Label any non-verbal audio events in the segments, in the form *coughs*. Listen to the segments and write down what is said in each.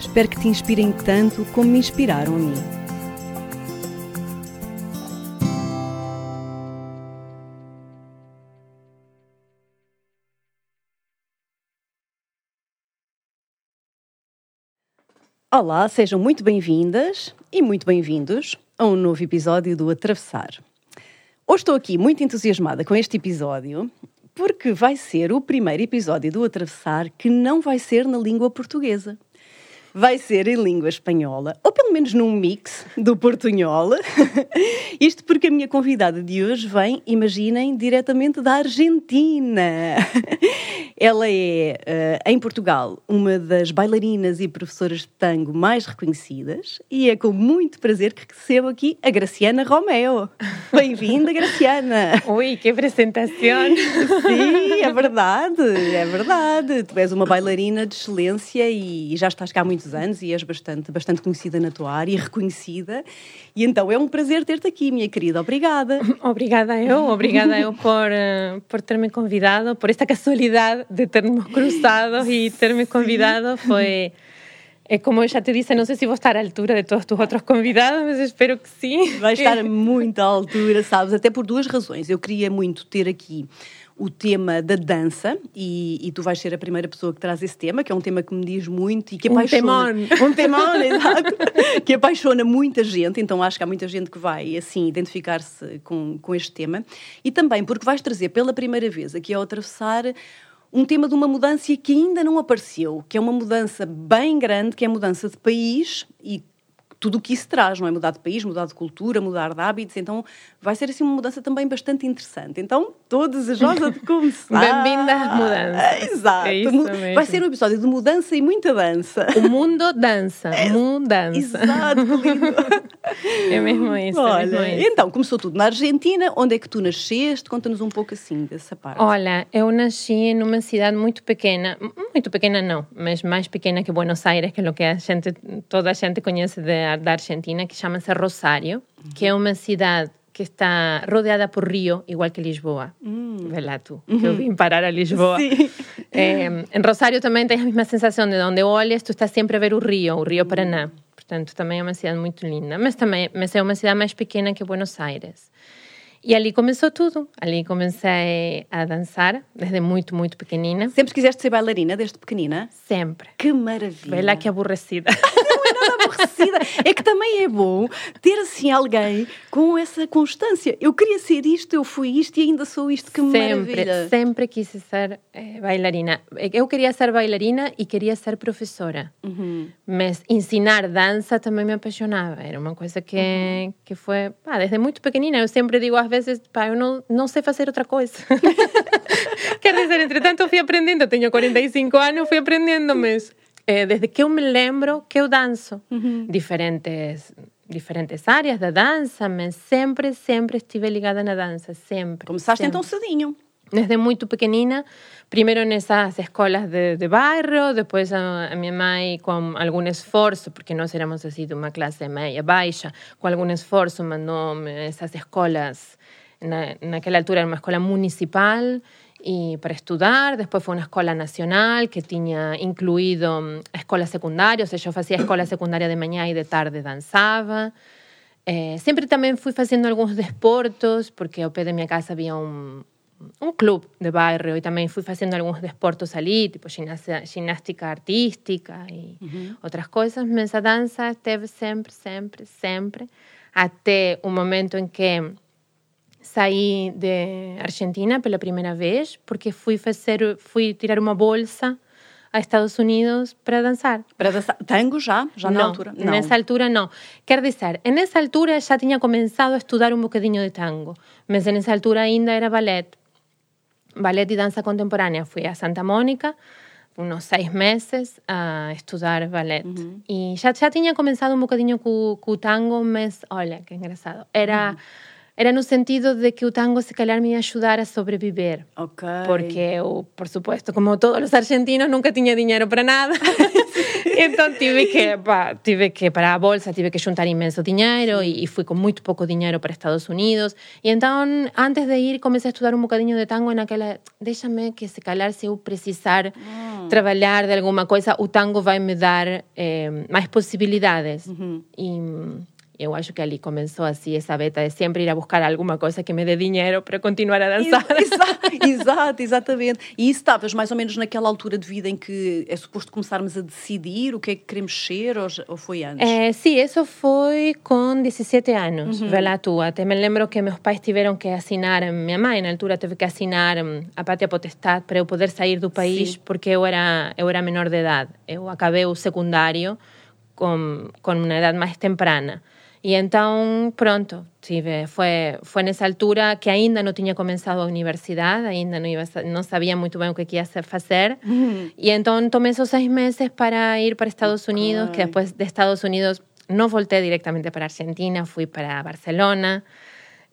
Espero que te inspirem tanto como me inspiraram a mim. Olá, sejam muito bem-vindas e muito bem-vindos a um novo episódio do Atravessar. Hoje estou aqui muito entusiasmada com este episódio porque vai ser o primeiro episódio do Atravessar que não vai ser na língua portuguesa vai ser em língua espanhola, ou pelo menos num mix do portunhol. *laughs* Isto porque a minha convidada de hoje vem, imaginem, diretamente da Argentina. *laughs* Ela é, uh, em Portugal, uma das bailarinas e professoras de tango mais reconhecidas e é com muito prazer que recebo aqui a Graciana Romeo. *laughs* Bem-vinda, Graciana! Ui, que apresentação! Sim, é verdade, é verdade. Tu és uma bailarina de excelência e já estás cá há muitos anos e és bastante, bastante conhecida na tua área e reconhecida. E então é um prazer ter-te aqui, minha querida. Obrigada. *laughs* Obrigada eu, obrigada eu por, uh, por ter-me convidado, por esta casualidade de termos cruzado e ter-me convidado. Foi. É como eu já te disse, não sei se vou estar à altura de todos os outros convidados, mas espero que sim. Vai estar *laughs* muito à altura, sabes? Até por duas razões. Eu queria muito ter aqui o tema da dança e, e, tu vais ser a primeira pessoa que traz esse tema, que é um tema que me diz muito e que apaixona. *laughs* Um temon. Um temon, exato. *laughs* que apaixona muita gente, então acho que há muita gente que vai, assim, identificar-se com, com este tema. E também porque vais trazer pela primeira vez aqui ao atravessar um tema de uma mudança que ainda não apareceu, que é uma mudança bem grande, que é a mudança de país e tudo o que isso traz, não é? Mudar de país, mudar de cultura, mudar de hábitos, então vai ser assim uma mudança também bastante interessante. Então, todos desejosa de começar. *laughs* Bem-vinda à mudança. *laughs* Exato. É vai ser um episódio de mudança e muita dança. O mundo dança. *laughs* É, mudança. Exato, lindo. É mesmo isso. Olha, é mesmo isso. então, começou tudo na Argentina. Onde é que tu nasceste? Conta-nos um pouco assim dessa parte. Olha, eu nasci numa cidade muito pequena, muito pequena não, mas mais pequena que Buenos Aires, que é o que a gente, toda a gente conhece de da Argentina, que chama-se Rosário, que é uma cidade que está rodeada por río, igual que Lisboa. Mm. Vê lá tu, que eu vim parar a Lisboa. *laughs* Sí. Eh, em Rosário também tem a mesma sensação de onde olhas, tu estás sempre a ver o rio, o rio Paraná. Portanto, também é uma cidade muito linda. Mas também mas é uma cidade mais pequena que Buenos Aires. E ali começou tudo. Ali comecei a dançar desde muito, muito pequenina. Sempre quiseste ser bailarina desde pequenina? Sempre. Que maravilha. Vê lá que aborrecida. *laughs* É aborrecida. É que também é bom ter assim alguém com essa constância. Eu queria ser isto, eu fui isto e ainda sou isto. Que sempre, maravilha. Sempre quis ser eh, bailarina. Eu queria ser bailarina e queria ser professora. Uhum. Mas ensinar dança também me apaixonava. Era uma coisa que, uhum. que foi pá, desde muito pequenina. Eu sempre digo às vezes, pá, eu não, não sei fazer outra coisa. *laughs* Quer dizer, entretanto, eu fui aprendendo. Tenho 45 anos, fui aprendendo, mas eh, desde que eu me lembro que eu danço. Uhum. Diferentes diferentes áreas da dança, mas sempre, sempre estive ligada na dança, sempre. Começaste sempre. então cedinho. Desde muito pequenina, primeiro nessas escolas de, de bairro, depois a, a, minha mãe, com algum esforço, porque nós éramos assim de uma classe meia baixa, com algum esforço mandou-me essas escolas, na, naquela altura era uma escola municipal, y para estudar. Después fue una escola nacional que tenía incluído mm, escolas secundarias, o sea, yo hacía escola *coughs* secundaria de mañana y de tarde danzaba. Eh, sempre também fui fazendo alguns desportos, porque ao pé da minha casa havia um, um clube de bairro e também fui fazendo alguns desportos ali, tipo ginástica, ginástica artística e Uhum. outras coisas, mas a dança esteve sempre, sempre, sempre, até o momento em que saí de Argentina pela primeira vez porque fui fazer, fui tirar uma bolsa a Estados Unidos para dançar. Para dançar tango já? Já na não, altura? Nessa altura não. Quer dizer, nessa altura já tinha começado a estudar um bocadinho de tango, mas nessa altura ainda era ballet. Ballet e dança contemporânea. Fui a Santa Mônica uns seis meses a estudar ballet. Uhum. E já, já tinha começado um bocadinho com, com o tango, mas olha que engraçado. Era. Uhum era no sentido de que o tango se calhar me ia ajudar a sobreviver. Ok. Porque eu, por supuesto, como todos os argentinos, nunca tinha dinheiro para nada. *laughs* *laughs* então tive que, pá, tive que, para a bolsa, tive que juntar imenso dinheiro e, e fui com muito pouco dinheiro para Estados Unidos. E então, antes de ir, comecei a estudar um bocadinho de tango naquela, deixa-me que se calhar se eu precisar mm. trabalhar de alguma coisa, o tango vai me dar eh, mais possibilidades. Uhum. E eu acho que ali começou assim essa beta de sempre ir a buscar alguma coisa que me dê dinheiro para continuar a dançar. Exato, exato, exatamente. E isso estavas mais ou menos naquela altura de vida em que é suposto começarmos a decidir o que é que queremos ser ou, foi antes? É, sim, isso foi com 17 anos, uhum. lá tu. Até me lembro que meus pais tiveram que assinar, minha mãe na altura teve que assinar hum, a pátria potestade para eu poder sair do país sim. porque eu era, eu era menor de idade. Eu acabei o secundário com, com uma idade mais temprana. E então, pronto, tive, foi, foi nessa altura que ainda não tinha começado a universidade, ainda não, iba, não sabia muito bem o que ia fazer. Uhum. E então tomei esses seis meses para ir para Estados Unidos, que depois de Estados Unidos não voltei diretamente para Argentina, fui para Barcelona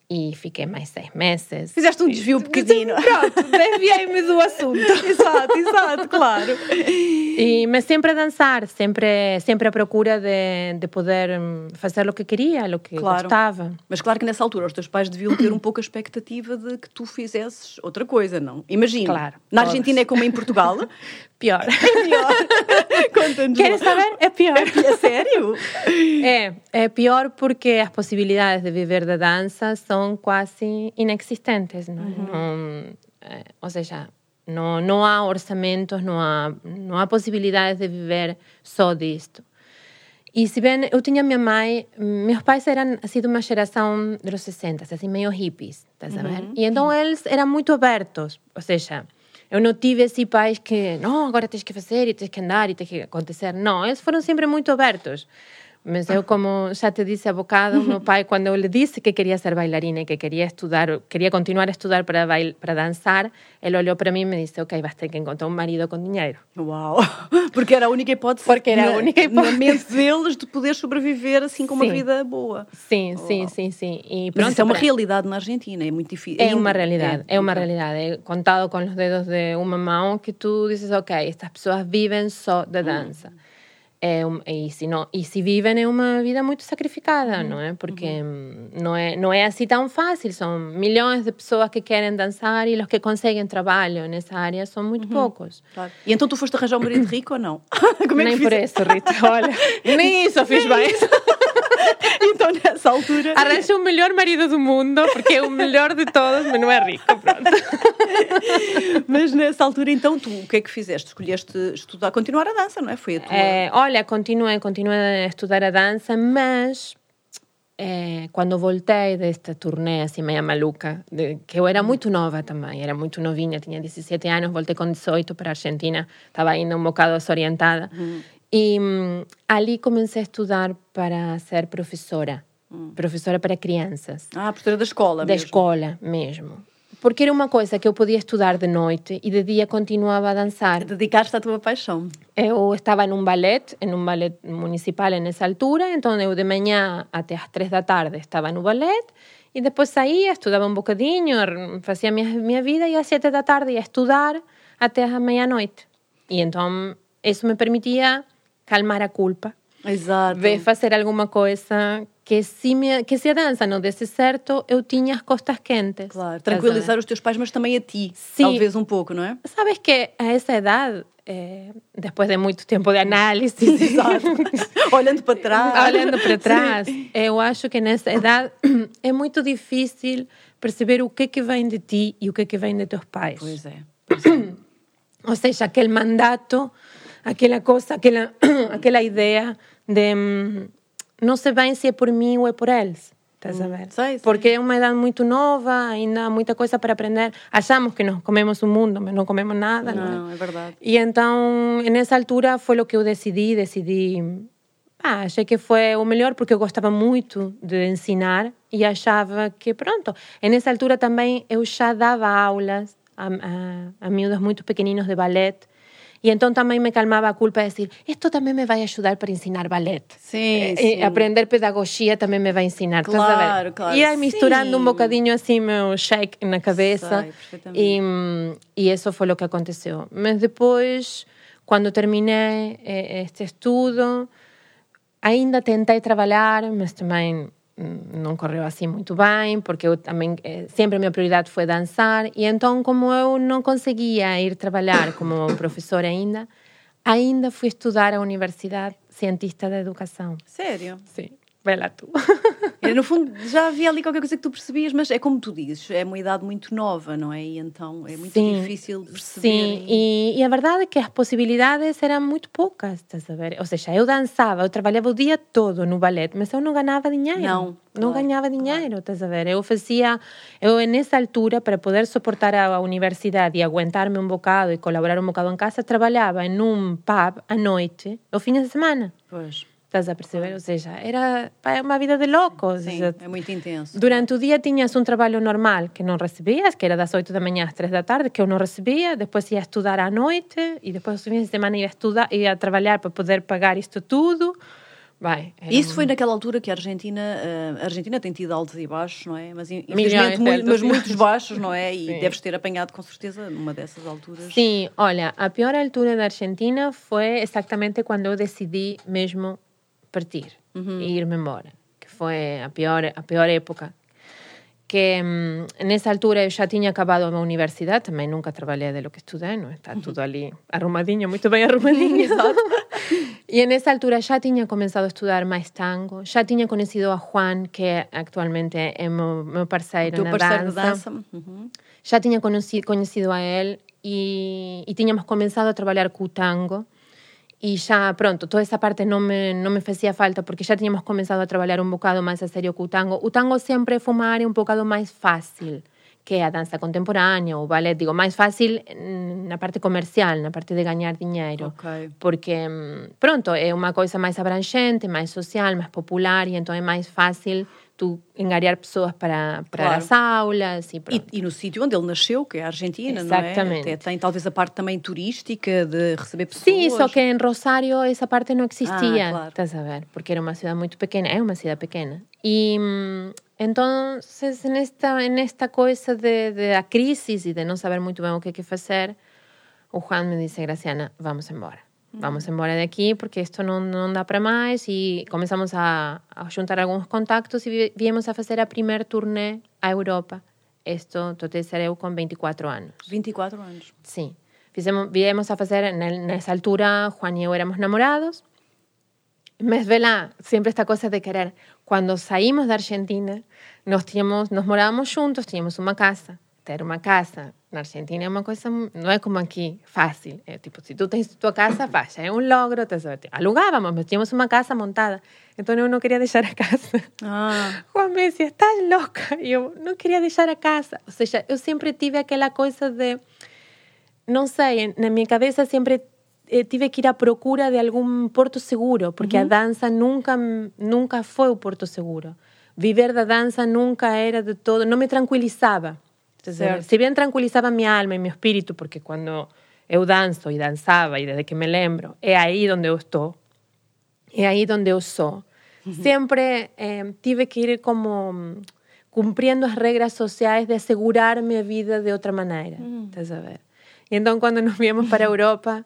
e fiquei mais seis meses. Fizeste um desvio pequenino. *laughs* Pronto, desviei-me do assunto. *laughs* exato, exato, claro. E, mas sempre a dançar, sempre, sempre à procura de, de poder hum, fazer o que queria, o que claro. gostava. Mas claro que nessa altura os teus pais deviam ter um pouco a expectativa de que tu fizesses outra coisa, não? Imagina. Claro. Na Argentina é como em Portugal. *laughs* pior. É pior. *laughs* Conta-nos. Queres saber? É pior. É, sério? É, é pior porque as possibilidades de viver da dança são quase inexistentes. Não, uhum. não é, ou seja, não, não há orçamentos, não há, não há possibilidades de viver só disto. E se bem eu tinha minha mãe, meus pais eram assim de uma geração dos 60, assim meio hippies, estás a ver? Uhum. E então eles eram muito abertos, ou seja, eu não tive assim pais que, não, agora tens que fazer e tens que andar e tens que acontecer. Não, eles foram sempre muito abertos. Mas eu, como já te disse há bocado, meu pai, quando eu lhe disse que queria ser bailarina e que queria estudar, queria continuar a estudar para, bail, para dançar, ele olhou para mim e me disse, ok, vas ter que encontrar um marido com dinheiro. Uau! *laughs* Porque era a única hipótese, Porque era a única hipótese. na mente deles de poder sobreviver assim com sim. uma vida boa. Sim, sim, sim, sim. E pronto, Mas isso é uma para... realidade na Argentina, é muito difícil. É uma realidade, é, é uma realidade. É contado com os dedos de uma mão que tu dizes, ok, estas pessoas vivem só da dança. Hum é um, e, se não, e se vivem é uma vida muito sacrificada, uhum. não é? Porque uhum. não, é, não é assim tão fácil. São milhões de pessoas que querem dançar e os que conseguem trabalho nessa área são muito uhum. poucos. Claro. E então tu foste arranjar um marido rico ou não? *laughs* Como é Nem por isso, Rita. Olha, *laughs* nem isso fiz bem. *laughs* então, nessa altura. Arranja o melhor marido do mundo, porque é o melhor de todos, mas não é rico. Pronto. mas nessa altura, então, tu o que é que fizeste? Escolheste estudar, continuar a dança, não é? Foi a tua. É, olha, continuei, continuei a estudar a dança, mas é, quando voltei desta turnê assim meia maluca, de, que eu era muito nova também, era muito novinha, tinha 17 anos, voltei com 18 para a Argentina, estava ainda um bocado desorientada. Uhum. E um, ali comecei a estudar para ser professora, hum. professora para crianças. Ah, professora da escola da mesmo. Da escola mesmo. Porque era uma coisa que eu podia estudar de noite e de dia continuava a dançar. Dedicaste à tua paixão. Eu estava num ballet, em um ballet municipal nessa altura, então eu de manhã até às três da tarde estava no ballet e depois saía, estudava um bocadinho, fazia minha, minha vida e às sete da tarde ia estudar até a meia-noite. E então isso me permitia calmar a culpa. Exato. Ver fazer alguma coisa que se, me, que se a dança não desse certo, eu tinha as costas quentes. Claro, tranquilizar os teus pais, mas também a ti, Sim. talvez um pouco, não é? Sabes que a essa idade, é, depois de muito tempo de análise, *laughs* *laughs* olhando para trás, olhando para trás, Sim. eu acho que nessa idade *clears throat* é muito difícil perceber o que que vem de ti e o que que vem de teus pais. Pois é. Pois é. *clears throat* Ou seja, aquele mandato aquela coisa, aquela, *clears throat* aquela ideia de hum, não sei bem se é por mim ou é por eles. Estás a hum, ver? Sei, sei. Porque é uma idade muito nova, ainda há muita coisa para aprender. Achamos que nós comemos o mundo, mas não comemos nada. Não, não é? é verdade. E então, nessa altura, foi o que eu decidi. Decidi. Ah, achei que foi o melhor porque eu gostava muito de ensinar e achava que, pronto. E nessa altura também eu já dava aulas a, a, a miúdos muito pequeninos de ballet E então também me calmava a culpa de dizer, isto também me vai ajudar para ensinar ballet. Sim, Eh, sim. aprender pedagogia também me ensinar. estás a ver? Claro, claro. Ia misturando Sim. um bocadinho assim meu shake na cabeça. Sei, perfeitamente. E, hum, e isso foi o que aconteceu. Mas depois, quando terminei eh, este estudo, ainda tentei trabalhar, mas também não correu assim muito bem, porque eu também eh, sempre a minha prioridade foi dançar. E então, como eu não conseguia ir trabalhar como *coughs* professora ainda, ainda fui estudar à Universidade Cientista da Educação. Sério. Sim, vai lá tu. *laughs* No fundo, já havia ali qualquer coisa que tu percebias, mas é como tu dizes, é uma idade muito nova, não é? E então é muito Sim, difícil perceber. Sim, e, e a verdade é que as possibilidades eram muito poucas, estás a ver? Ou seja, eu dançava, eu trabalhava o dia todo no ballet, mas eu não ganhava dinheiro. Não, Não claro, ganhava dinheiro, estás a ver? Eu fazia, eu nessa altura, para poder suportar a, a universidade e aguentar-me um bocado e colaborar um bocado em casa, trabalhava em um pub à noite, ao fim de semana. Pois, Estás a perceber? Ou seja, era pá, uma vida de louco. ou sim, seja, é muito intenso. Durante o dia tinhas um trabalho normal que não recebias, que era das 8 da manhã às 3 da tarde, que eu não recebia, depois ia estudar à noite e depois os fins de semana ia estudar, ia trabalhar para poder pagar isto tudo. Isso um- foi naquela altura que a Argentina, eh, a Argentina tem tido altos e baixos, não é? Mas infelizmente de mui- altos mas muitos baixos. baixos, não é? E Sim. deves ter apanhado com certeza numa dessas alturas. Sim, olha, a pior altura da Argentina foi exatamente quando eu decidi mesmo partir e ir-me embora, que foi a pior, a pior época. Que hum, nessa altura eu já tinha acabado a universidade, também nunca trabalhei de lo que estudei, não está tudo ali arrumadinho, muito bem arrumadinho. *laughs* e nessa altura já tinha começado a estudar mais tango, já tinha conhecido a Juan, que actualmente é meu, meu parceiro na parceiro dança. dança. uhum. Já tinha conhecido, conhecido a ele e, e tínhamos começado a trabalhar com o tango. E já, pronto, toda essa parte não me, não me fazia falta porque já tínhamos começado a trabalhar um bocado mais a sério com o tango. O tango sempre foi área um bocado mais fácil que a dança contemporânea, o ballet, digo, mais fácil mm, na parte comercial, na parte de ganhar dinheiro. Ok. Porque, hum, pronto, é uma coisa mais abrangente, mais social, mais popular, e então é mais fácil tu engariar pessoas para, para Claro. as aulas e pronto. E, e no sítio onde ele nasceu, que é a Argentina, Exatamente. não é? Até tem talvez a parte também turística de receber pessoas. Sim, só que em Rosário essa parte não existia, Ah, claro. estás a ver? Porque era uma cidade muito pequena, é uma cidade pequena. E hum, então, nesta, nesta coisa de, de a crise e de não saber muito bem o que, que fazer, o Juan me disse, Graciana, vamos embora. Vamos embora daqui porque isto não, não dá para mais e começamos a, a juntar alguns contactos e vi- viemos a fazer a primeira turnê à Europa. Isto, estou a dizer eu com 24 anos. 24 anos. Sim. Fizemos, viemos a fazer, en- nessa altura, Juan y yo éramos namorados. Mas ve lá, sempre esta cosa de querer. Cuando saímos de Argentina, nos, tínhamos, nos morábamos juntos, tínhamos uma casa. Ter uma casa na Argentina é uma coisa, não é como aqui, fácil. É tipo, se tu tens tua casa, faz, é um logro. Te sabes. Alugávamos, mas tínhamos uma casa montada. Então eu não queria deixar a casa. Ah, *laughs* Juan me decía, estás loca. E eu não queria deixar a casa. Ou seja, eu sempre tive aquela coisa de, não sei, na minha cabeça sempre eh, tive que ir à procura de algum porto seguro, porque a dança nunca, nunca foi o porto seguro. Viver da dança nunca era de todo, não me tranquilizava. Certo. Se bem tranquilizava minha alma e meu espírito, porque quando eu danço e dançava, e desde que me lembro, é aí onde eu estou, é aí onde eu sou. Sempre eh, tive que ir como mm, cumpriendo as regras sociais de asegurar minha vida de outra maneira. Estás a ver? E então, quando nos viemos para a *laughs* Europa,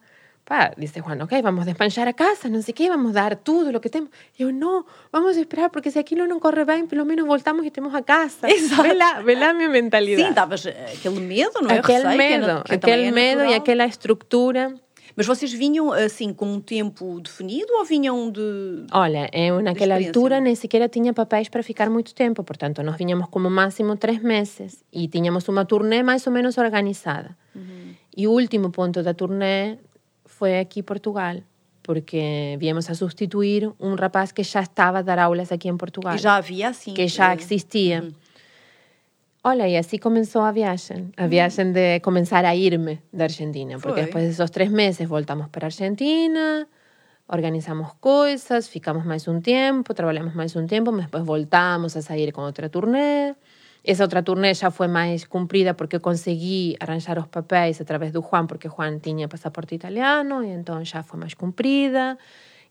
pá, disse Juan, ok, vamos despanchar a casa, não sei quê, vamos dar tudo o que temos. E eu, não, vamos esperar, porque se aquilo não corre bem, pelo menos voltamos e temos a casa. Exato. Vê lá, vê lá a minha mentalidade. sim, davas eh, aquele medo, não é? aquele Receio, que é medo, que também aquele é medo e aquela estrutura. Mas vocês vinham assim com um tempo definido ou vinham de. Olha, eu naquela altura nem sequer tinha papéis para ficar muito tempo, portanto, nós vinhamos como máximo três meses e tínhamos uma turnê mais ou menos organizada. E o último ponto da turnê foi aqui em Portugal, porque viemos a substituir um rapaz que já estava a dar aulas aqui em Portugal, E já havia assim. que já eh, existia. Olha, e assim começou a viagem, a viagem de começar a irme da Argentina, porque Foi. depois desses três meses voltamos para a Argentina, organizamos coisas, ficamos mais um tempo, trabalhamos mais um tempo, mas depois voltamos a sair com outra turnê. Essa outra turnê já foi mais cumprida porque eu consegui arranjar os papéis através do Juan, porque Juan tinha passaporte italiano, e então já foi mais cumprida.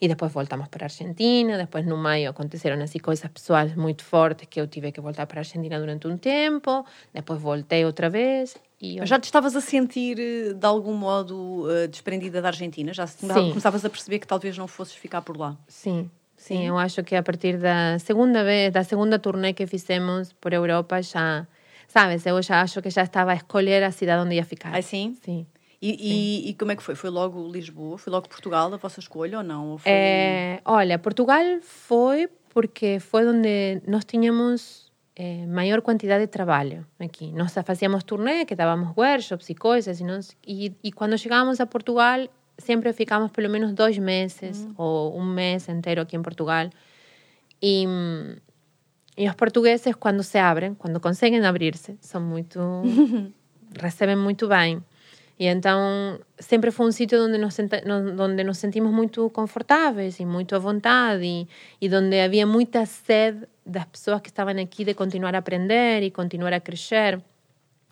E depois voltamos para a Argentina. Depois, no maio, aconteceram assim coisas pessoais muito fortes que eu tive que voltar para a Argentina durante um tempo. Depois voltei outra vez. E Já te estavas a sentir, eh, de algum modo, uh, desprendida da Argentina? Já começavas a perceber que talvez não fosses ficar por lá? Sim, Sim, eu acho que a partir da segunda vez, da segunda turnê que fizemos por Europa, já, sabes, eu já acho que já estava a escolher a cidade onde ia ficar. Ah, sim? Sim. E, e, e, como é que foi? Foi logo Lisboa? Foi logo Portugal a vossa escolha ou não? Ou foi... é, olha, Portugal foi porque foi onde nós tínhamos é, maior quantidade de trabalho aqui. Nós fazíamos turnê, que dávamos workshops e coisas, e, nós, e, e quando chegávamos a Portugal siempre ficamos pelo menos dois meses mm. ou um mês inteiro aqui em Portugal. E, e os portugueses, quando se abrem, quando conseguem abrir-se, são muito. *laughs* recebem muito bem. E então sempre foi um sítio onde nos, onde nos sentimos muito confortáveis e muito à vontade e, e onde havia muita sede das pessoas que estavam aqui de continuar a aprender e continuar a crescer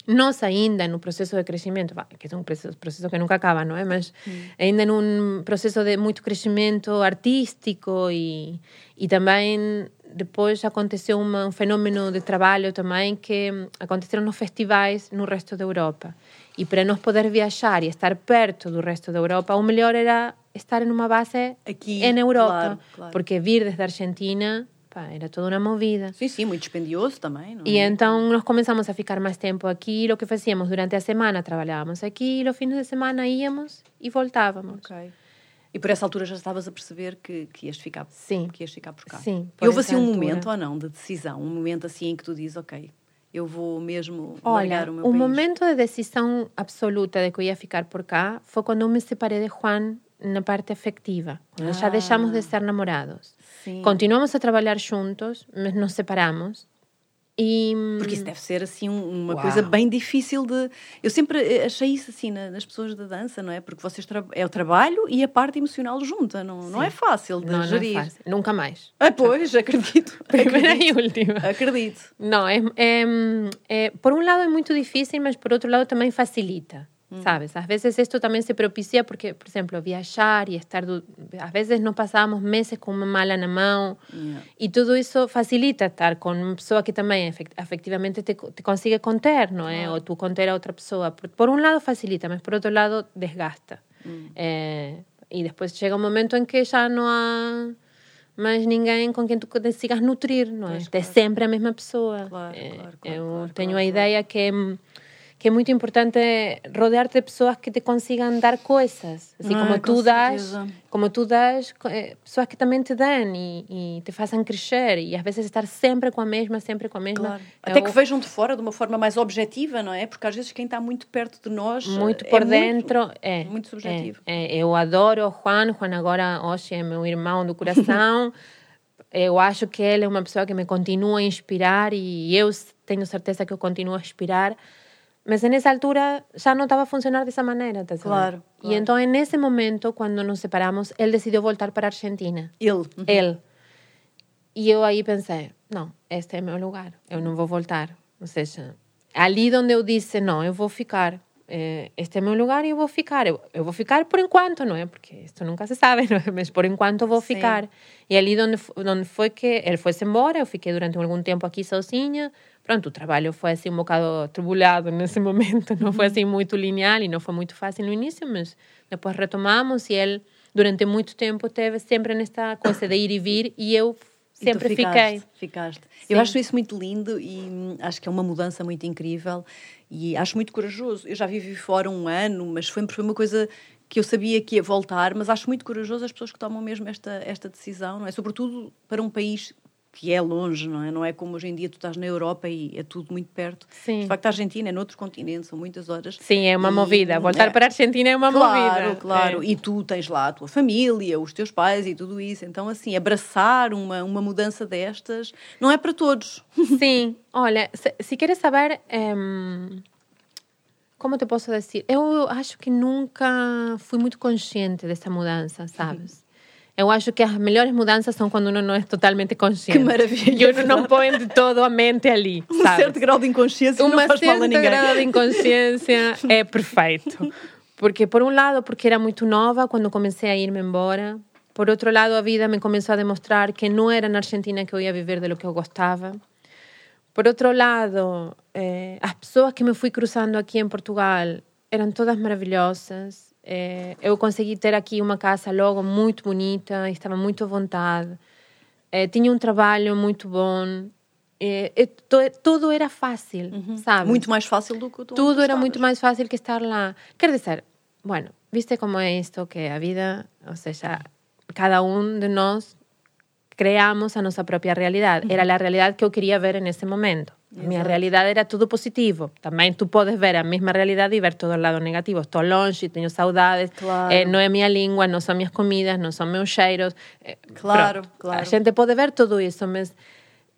nós ainda no processo de crescimento, que é um processo, que nunca acaba, não é? Mas mm. ainda num processo de muito crescimento artístico e, e também depois aconteceu uma, um fenômeno de trabalho também que aconteceram nos festivais no resto da Europa. E para nós poder viajar e estar perto do resto da Europa, o melhor era estar em uma base aqui na Europa, claro, claro. porque vir desde a Argentina Pá, era toda uma movida. Sim, sim, muito dispendioso também. Não e é? então nós começamos a ficar mais tempo aqui. O que fazíamos durante a semana, trabalhávamos aqui, e os fins de semana íamos e voltávamos. Ok. E por essa altura já estavas a perceber que, que, ias, ficar, sim. que ias ficar por cá. Sim. Por e houve assim um altura. momento ou não de decisão? Um momento assim em que tu dizes, ok, eu vou mesmo Olha, o meu o país? momento de decisão absoluta de que eu ia ficar por cá foi quando eu me separei de Juan na parte afectiva. Quando ah. já deixamos de ser namorados. Sim. Continuamos a trabalhar juntos, mas nos separamos. E... Porque isso deve ser assim uma Uau. coisa bem difícil de. Eu sempre achei isso assim nas pessoas da dança, não é? Porque vocês tra... é o trabalho e a parte emocional junta, não, não é fácil de não, gerir. Não é fácil. Nunca mais. Ah, pois, acredito. *laughs* Primeira e última. Acredito. Não, é, é, é, por um lado é muito difícil, mas por outro lado também facilita. Mm. ¿sabes? A veces esto también se propicia porque, por ejemplo, viajar y estar, a veces nos pasábamos meses con una mala na mão yeah. y todo eso facilita estar con una persona que también efectivamente te, te consigue conter, ¿no? Eh? O tú conter a otra persona. Por, por, un lado facilita, pero por otro lado desgasta. Mm. Eh, y después llega un momento en que ya no hay mais ninguém com quem tu consigas nutrir, não é? Claro. É sempre a mesma pessoa. Claro, é, claro, eu claro, tenho a ideia que que é muito importante rodear-te de pessoas que te consigam dar coisas, assim ah, como tu das, como tu das, eh, pessoas que também te dão e, e, te façam crescer e às vezes estar sempre com a mesma, sempre com a mesma. Claro. É Até o... que vejam de fora de uma forma mais objetiva, não é? Porque às vezes quem está muito perto de nós muito por é dentro muito, é muito subjetivo. É, é, eu adoro o Juan, Juan agora hoje é meu irmão do coração. *laughs* eu acho que ele é uma pessoa que me continua a inspirar e eu tenho certeza que eu continuo a inspirar mas nessa altura já não estava a funcionar dessa maneira, tá claro, claro, E então, nesse momento, quando nos separamos, ele decidiu voltar para a Argentina. Ele? Uhum. Ele. E eu aí pensei, não, este é meu lugar, eu não vou voltar. Ou seja, ali onde eu disse, não, eu vou ficar, este é meu lugar e eu vou ficar. Eu, eu, vou ficar por enquanto, não é? Porque isto nunca se sabe, não é? Mas *laughs* por enquanto vou Sim. ficar. E ali onde, onde foi que ele foi-se embora, eu fiquei durante algum tempo aqui sozinha, pronto, o trabalho foi assim um bocado tribulado nesse *laughs* momento, não foi assim muito linear e não foi muito fácil no início, mas depois retomamos e ele durante muito tempo teve sempre nesta coisa de ir e vir e eu sempre e ficaste, fiquei. Ficaste. Eu acho isso muito lindo e hum, acho que é uma mudança muito incrível e acho muito corajoso. Eu já vivi fora um ano, mas foi, uma coisa que eu sabia que ia voltar, mas acho muito corajoso as pessoas que tomam mesmo esta, esta decisão, não é? Sobretudo para um país que é longe, não é? Não é como hoje em dia tu estás na Europa e é tudo muito perto. Sim. De facto, a Argentina é noutro continente, são muitas horas. Sim, é uma e, movida. Voltar é, para a Argentina é uma claro, movida. Claro, claro. É. E tu tens lá a tua família, os teus pais e tudo isso. Então, assim, abraçar uma, uma mudança destas não é para todos. *laughs* Sim. Olha, se, se queres saber... Um, como te posso dizer? Eu acho que nunca fui muito consciente dessa mudança, sabes? Eu acho que as melhores mudanças são quando uno não é totalmente consciente. Que maravilha. E uno não põe de todo a mente ali. *laughs* Um sabe? certo grau de inconsciência Um não faz mal a certo ninguém. grau de inconsciência *laughs* é perfeito. Porque, por um lado, porque era muito nova quando comecei a ir-me embora. Por outro lado, a vida me começou a demonstrar que não era na Argentina que eu ia viver de lo que eu gostava. Por outro lado, eh, as pessoas que me fui cruzando aqui em Portugal eram todas maravilhosas. Eh, eu consegui ter aqui uma casa logo muito bonita, estava muito à vontade. Eh, tinha um trabalho muito bom. Eh, eh, to- tudo era fácil, sabe? Muito mais fácil do que tu Tudo era muito mais fácil que estar lá. Quer dizer, bueno, viste como é isto que a vida, ou seja, cada um de nós creamos a nossa própria realidade. Era a realidade que eu queria ver nesse momento. A minha realidade era tudo positivo. Também tu podes ver a mesma realidade e ver todo o lado negativo. Estou longe, tenho saudades, Claro. eh, não é minha língua, não são minhas comidas, não são meus cheiros. Eh, Claro, pronto. claro. A gente pode ver tudo isso, mas...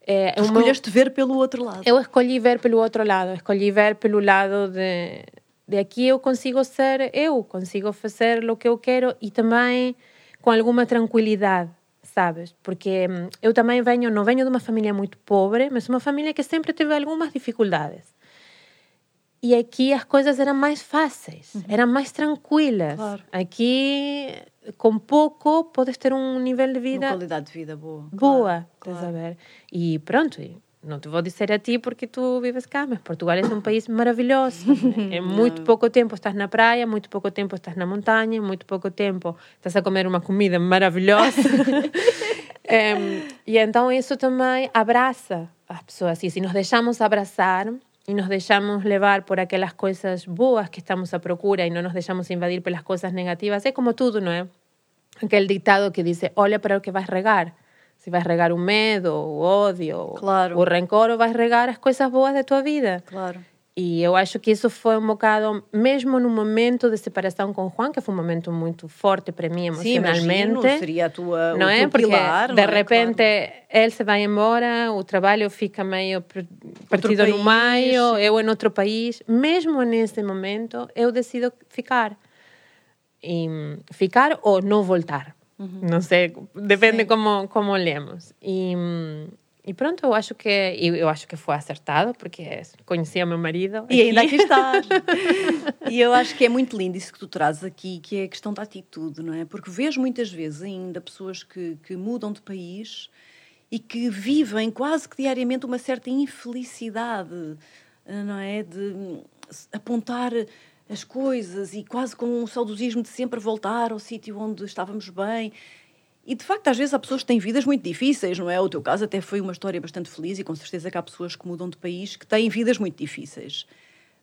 eh, Tu o meu- escolheste ver pelo outro lado. eu escolhi ver pelo outro lado, escolhi ver pelo lado de, de aqui eu consigo ser eu, consigo fazer o que eu quero e também com alguma tranquilidade, sabes? Porque hum, eu também venho, não venho de uma família muito pobre, mas uma família que sempre teve algumas dificuldades. E aqui as coisas eram mais fáceis, eram mais tranquilas. Claro. Aqui, com pouco, podes ter um nível de Uma vida qualidade de vida boa. boa, Claro, estás a ver? E pronto, não te vou dizer a ti porque tu vives cá, mas Portugal é um país maravilhoso. Em *laughs* muito pouco tempo estás na praia, muito pouco tempo estás na montanha, muito pouco tempo estás a comer uma comida maravilhosa. *laughs* E então isso também abraça as pessoas. E se nos deixamos abraçar e nos deixamos levar por aquelas coisas boas que estamos à procura e não nos deixamos invadir pelas coisas negativas, é como tudo, não é? Aquele ditado que dice, olha para o que vais regar. Se vais regar o medo, o ódio, Claro. o rencor, ou vais regar as coisas boas da tua vida. Claro. E eu acho que isso foi um bocado, mesmo no momento de separação com o Juan, que foi um momento muito forte para mim Sim, emocionalmente. imagino, seria a tua, não o é? teu Porque pilar, de não é? repente Claro. ele se vai embora, o trabalho fica meio partido no país, meio, sim. eu em outro país. Mesmo nesse momento, eu decido ficar. E ficar ou não voltar. Não sei, depende. Sim. como como olhemos. E, e pronto, eu acho que eu acho que foi acertado porque conhecia meu marido. E ainda aqui *laughs* estás. e eu acho que é muito lindo isso que tu trazes aqui, que é a questão da atitude, não é? Porque vejo muitas vezes ainda pessoas que, que mudam de país e que vivem quase que diariamente uma certa infelicidade, não é? De apontar as coisas e quase com um saudosismo de sempre voltar ao sítio onde estávamos bem. E de facto, às vezes há pessoas que têm vidas muito difíceis, não é? O teu caso até foi uma história bastante feliz e com certeza que há pessoas que mudam de país que têm vidas muito difíceis.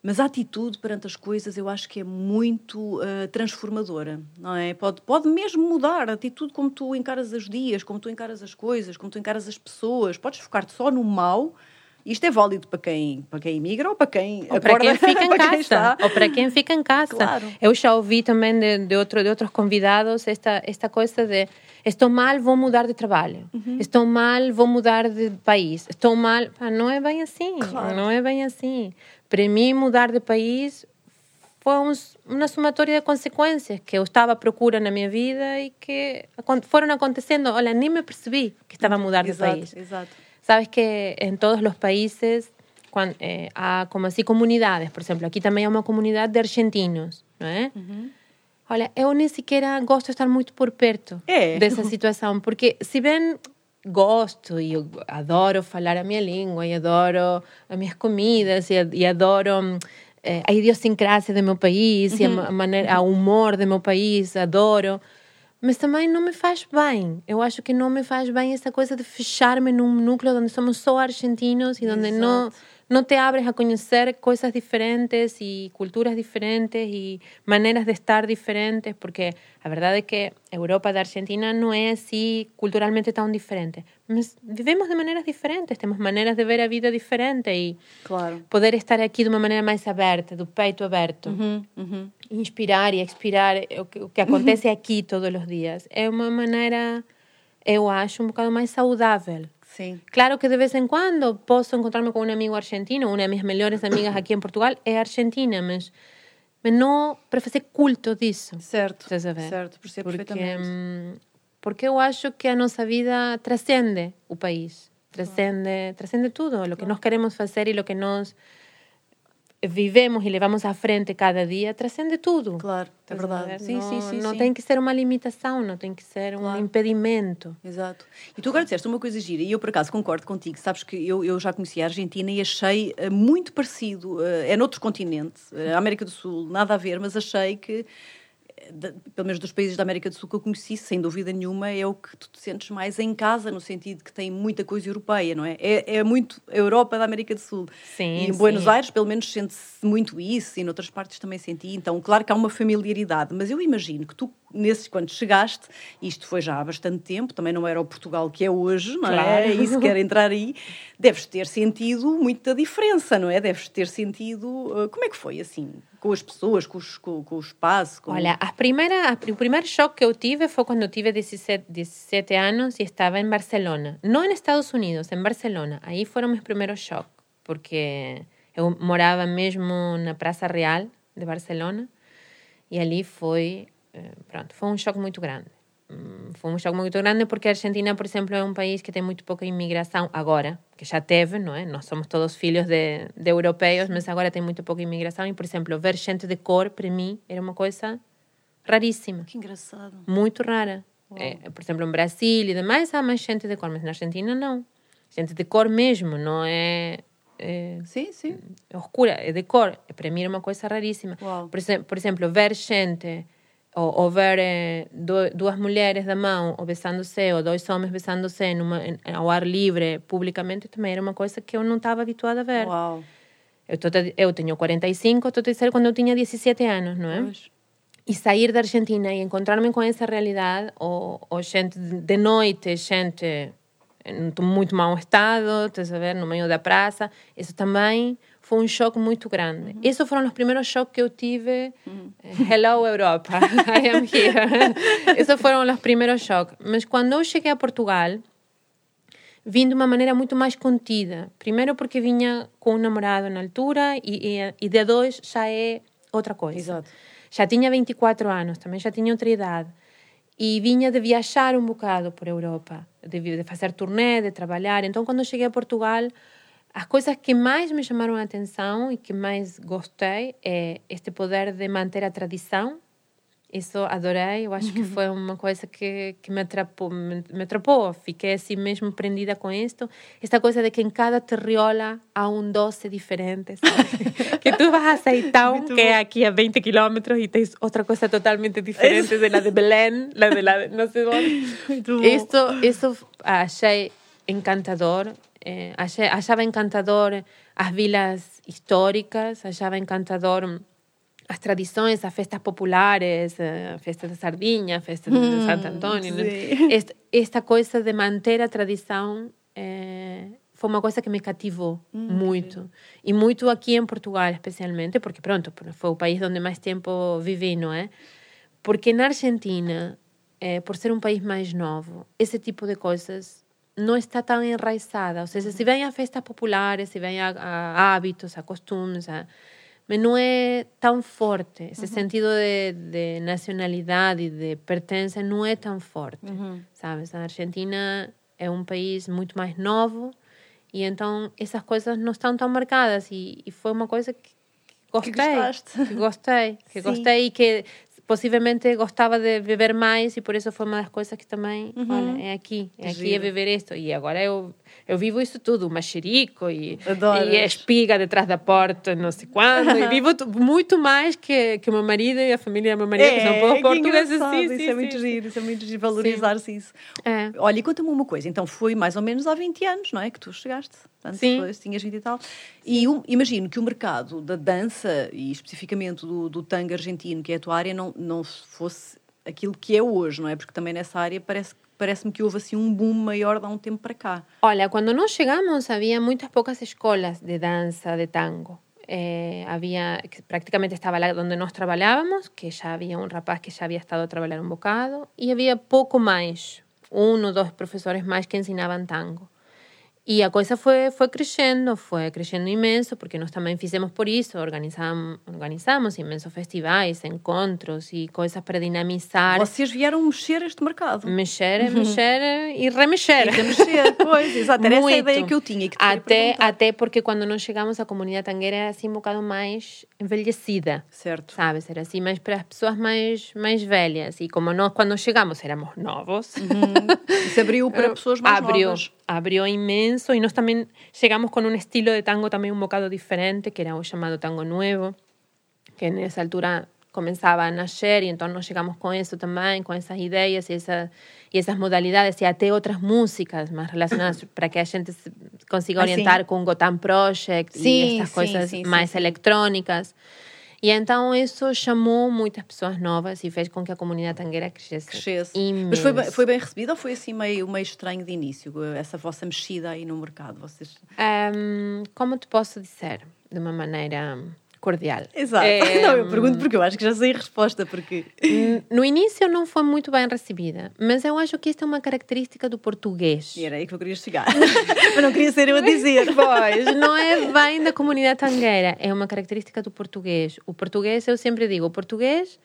Mas a atitude perante as coisas eu acho que é muito ah, transformadora, não é? Pode, pode mesmo mudar a atitude como tu encaras os dias, como tu encaras as coisas, como tu encaras as pessoas. Podes focar-te só no mal. Isto é válido para quem, para quem emigra ou para quem Ou para quem acorda- fica em *laughs* casa. está. Ou para quem fica em casa. Claro. Eu já ouvi também de, de, outro, de outros convidados esta, esta coisa de estou mal, vou mudar de trabalho. Uhum. Estou mal, vou mudar de país. Estou mal. Pá, Não é bem assim. Claro. Não é bem assim. Para mim, mudar de país foi um, uma somatória de consequências que eu estava à procura na minha vida e que foram acontecendo. Olha, nem me percebi que estava a mudar de Exato, país. exato. Sabes que en todos los países cuan- eh, há como assim comunidades, por exemplo, aqui também há uma comunidade de argentinos, não é? Olha, eu nem sequer gosto de estar muito por perto É. dessa situação, porque se bem gosto e adoro falar a minha língua e adoro as minhas comidas e, e adoro hum, eh, a idiosincrasia do meu país e a, ma- maneira, humor do meu país, adoro. Mas também não me faz bem. Eu acho que não me faz bem essa coisa de fechar-me num núcleo onde somos só argentinos e onde Exato. não te abres a conhecer coisas diferentes e culturas diferentes e maneiras de estar diferentes, porque a verdade é que a Europa da Argentina não é assim culturalmente tão diferente. Mas vivemos de maneiras diferentes, temos maneiras de ver a vida diferente e Claro. poder estar aqui de uma maneira mais aberta, do peito aberto, Uhum, uhum. inspirar e expirar o que, o que acontece *laughs* aqui todos os dias, é uma maneira, eu acho, um bocado mais saudável. Claro que de vez em quando posso encontrarme com um amigo argentino, uma das minhas melhores amigas aqui em Portugal é argentina, mas, mas não para fazer culto disso. Certo. Estás a ver? Certo, percebo Porque, perfeitamente. porque eu acho que a nossa vida transcende o país, transcende, transcende tudo, o que nós queremos fazer e o que nós vivemos e levamos à frente cada dia, transcende tudo. Claro, é verdade. ver? Sim, não, sim, sim. não sim. tem que ser uma limitação, não tem que ser um Claro. impedimento. Exato. E tu agora disseste uma coisa gira, e eu por acaso concordo contigo. Sabes que eu, eu já conheci a Argentina e achei eh, muito parecido. eh, é noutro continente, eh, a América do Sul, nada a ver, mas achei que, eh, da- pelo menos dos países da América do Sul que eu conheci, sem dúvida nenhuma, é o que tu te sentes mais em casa, no sentido que tem muita coisa europeia, não é? É, é muito a Europa da América do Sul. Sim, e em Buenos sim. Aires, pelo menos, sente-se muito isso, e noutras partes também senti. Então, claro que há uma familiaridade, mas eu imagino que tu, nesses, quando chegaste, isto foi já há bastante tempo, também não era o Portugal que é hoje, não Claro. é? E se quer entrar aí, deves ter sentido muita diferença, não é? Deves ter sentido. uh, Como é que foi assim? Com as pessoas, com, os, com, com o espaço? Com... Olha, as primeiras, as pri- o primeiro choque que eu tive foi quando eu tive 17, 17 anos e estava em Barcelona. Não em Estados Unidos, em Barcelona. Aí foram meus primeiros choques, porque eu morava mesmo na Praça Real de Barcelona e ali foi, eh, pronto, foi um choque muito grande. Hum, Foi um choque muito grande porque a Argentina, por exemplo, é um país que tem muito pouca imigração agora, que já teve, não é? Nós somos todos filhos de, de europeus, mas agora tem muito pouca imigração e, por exemplo, ver gente de cor, para mim, era uma coisa raríssima, Que engraçado. muito rara. É, por exemplo, em Brasil e demais há mais gente de cor, mas na Argentina não. Gente de cor mesmo, não é, é Sim, sim. oscura, é de cor. Para mim era uma coisa raríssima. Por, por exemplo, ver gente, ou, ou ver eh, du- duas mulheres da mão, ou besando-se, ou dois homens besando-se numa- ao ar livre, publicamente, também era uma coisa que eu não estava habituada a ver. Uau. Eu, tô, eu tenho 45, estou a dizer quando eu tinha 17 anos, não é? Pois. E sair da Argentina e encontrar-me com essa realidade, ou, ou gente de de noite, gente em muito mau estado, estás a ver, no meio da praça, isso também foi um choque muito grande. Esses foram os primeiros choques que eu tive. Eh, Hello, Europa, *laughs* I am here. Esses foram os primeiros choques. Mas quando eu cheguei a Portugal, vim de uma maneira muito mais contida. Primeiro porque vinha com um namorado na altura e, e, e de dois já é outra coisa. Exato. Já tinha 24 anos, também já tinha outra idade. E vinha de viajar um bocado por Europa, de, de fazer turnê, de trabalhar. Então, quando eu cheguei a Portugal, as coisas que mais me chamaram a atenção e que mais gostei é este poder de manter a tradição. Isso adorei, eu acho que foi uma coisa que, que me, atrapou, me, me atrapou. Fiquei assim mesmo prendida com isto. Esta coisa de que em cada terriola há um doce diferente, sabe? *laughs* que tu vas a Seitão, que é aqui a 20 kilómetros, e tens outra coisa totalmente diferente de la de Belém, la de la de não sei onde. Isso, *laughs* isso achei encantador. Eh, achava encantador as vilas históricas, achava encantador as tradições, as festas populares, eh, a festa da sardinha, a festa de Santo Antônio. né? Esta, esta coisa de manter a tradição eh, foi uma coisa que me cativou muito. E muito aqui em Portugal, especialmente, porque, pronto, foi o país onde mais tempo vivi, não é? Porque na Argentina, eh, por ser um país mais novo, esse tipo de coisas não está tão enraizada. Ou seja, se vem a festas populares, se vem a, a hábitos, a costumes, a, mas não é tão forte. Esse sentido de, de nacionalidade e de pertença não é tão forte. Sabes? A Argentina é um país muito mais novo e então essas coisas não estão tão marcadas. E, e foi uma coisa que, que gostei. gostaste. Que gostei. Que Sim. gostei e que possivelmente gostava de viver mais e por isso foi uma das coisas que também, olha, é aqui, é aqui Giro. viver isto. E agora eu, eu vivo isso tudo, o mexerico e, e a espiga detrás da porta, não sei quando. e vivo muito mais que, que o meu marido e a família do meu marido, que são todos que portugueses. Sim, isso sim, é muito sim, giro, isso é muito giro valorizar-se isso. É. Olha, e conta-me uma coisa, então foi mais ou menos há 20 anos, não é? Que tu chegaste. Portanto, Sim. foi- tinhas 20 e tal. E um- imagino que o mercado da dança, e especificamente do, do tango argentino, que é a tua área, não, não fosse aquilo que é hoje, não é? Porque também nessa área parece, parece-me que houve assim um boom maior de há um tempo para cá. Olha, quando nós chegamos havia muitas poucas escolas de dança, de tango. Eh, había, prácticamente estaba lá onde nós trabalhávamos, que já havia um rapaz que já havia estado a trabalhar um bocado, e havia pouco mais, um ou dois professores mais que ensinavam tango. E a coisa foi, foi crescendo, foi crescendo imenso, porque nós também fizemos por isso, organizamos, organizamos imensos festivais, encontros e coisas para dinamizar. Vocês vieram mexer este mercado. Mexer, mexer e remexer. E remexer, pois, exato. Era essa a Muito. ideia que eu tinha. Que Até, até porque quando nós chegamos, a comunidade tangueira era assim um bocado mais envelhecida. Certo. Sabes? Era assim mais para as pessoas mais, mais velhas. E como nós, quando chegamos, éramos novos. Isso abriu para *laughs* pessoas mais abriu, novas. Abrió inmenso y nos también llegamos con un estilo de tango también un bocado diferente, que era o llamado tango nuevo, que en esa altura comenzaba a nacer y entonces nos llegamos con eso también, con esas ideas y, esa, y esas modalidades y até otras músicas más relacionadas *coughs* para que a gente consiga Ah, orientar con Gotan Project Sim, y estas sim, mais sim. electrónicas. E então isso chamou muitas pessoas novas e fez com que a comunidade tangueira crescesse. Crescesse. Imenso. Mas foi bem, foi bem recebido ou foi assim meio, meio estranho de início, essa vossa mexida aí no mercado? Vocês... Ehm, como te posso dizer? De uma maneira cordial. Exato. Ehm, *laughs* Não, eu pergunto porque eu acho que já sei a resposta, porque... No início não foi muito bem recebida, mas eu acho que esta é uma característica do português. E era aí que eu queria chegar. *laughs* Mas não queria ser eu a dizer. Pois, não é bem da comunidade tangueira, é uma característica do português. O português, eu sempre digo, o português,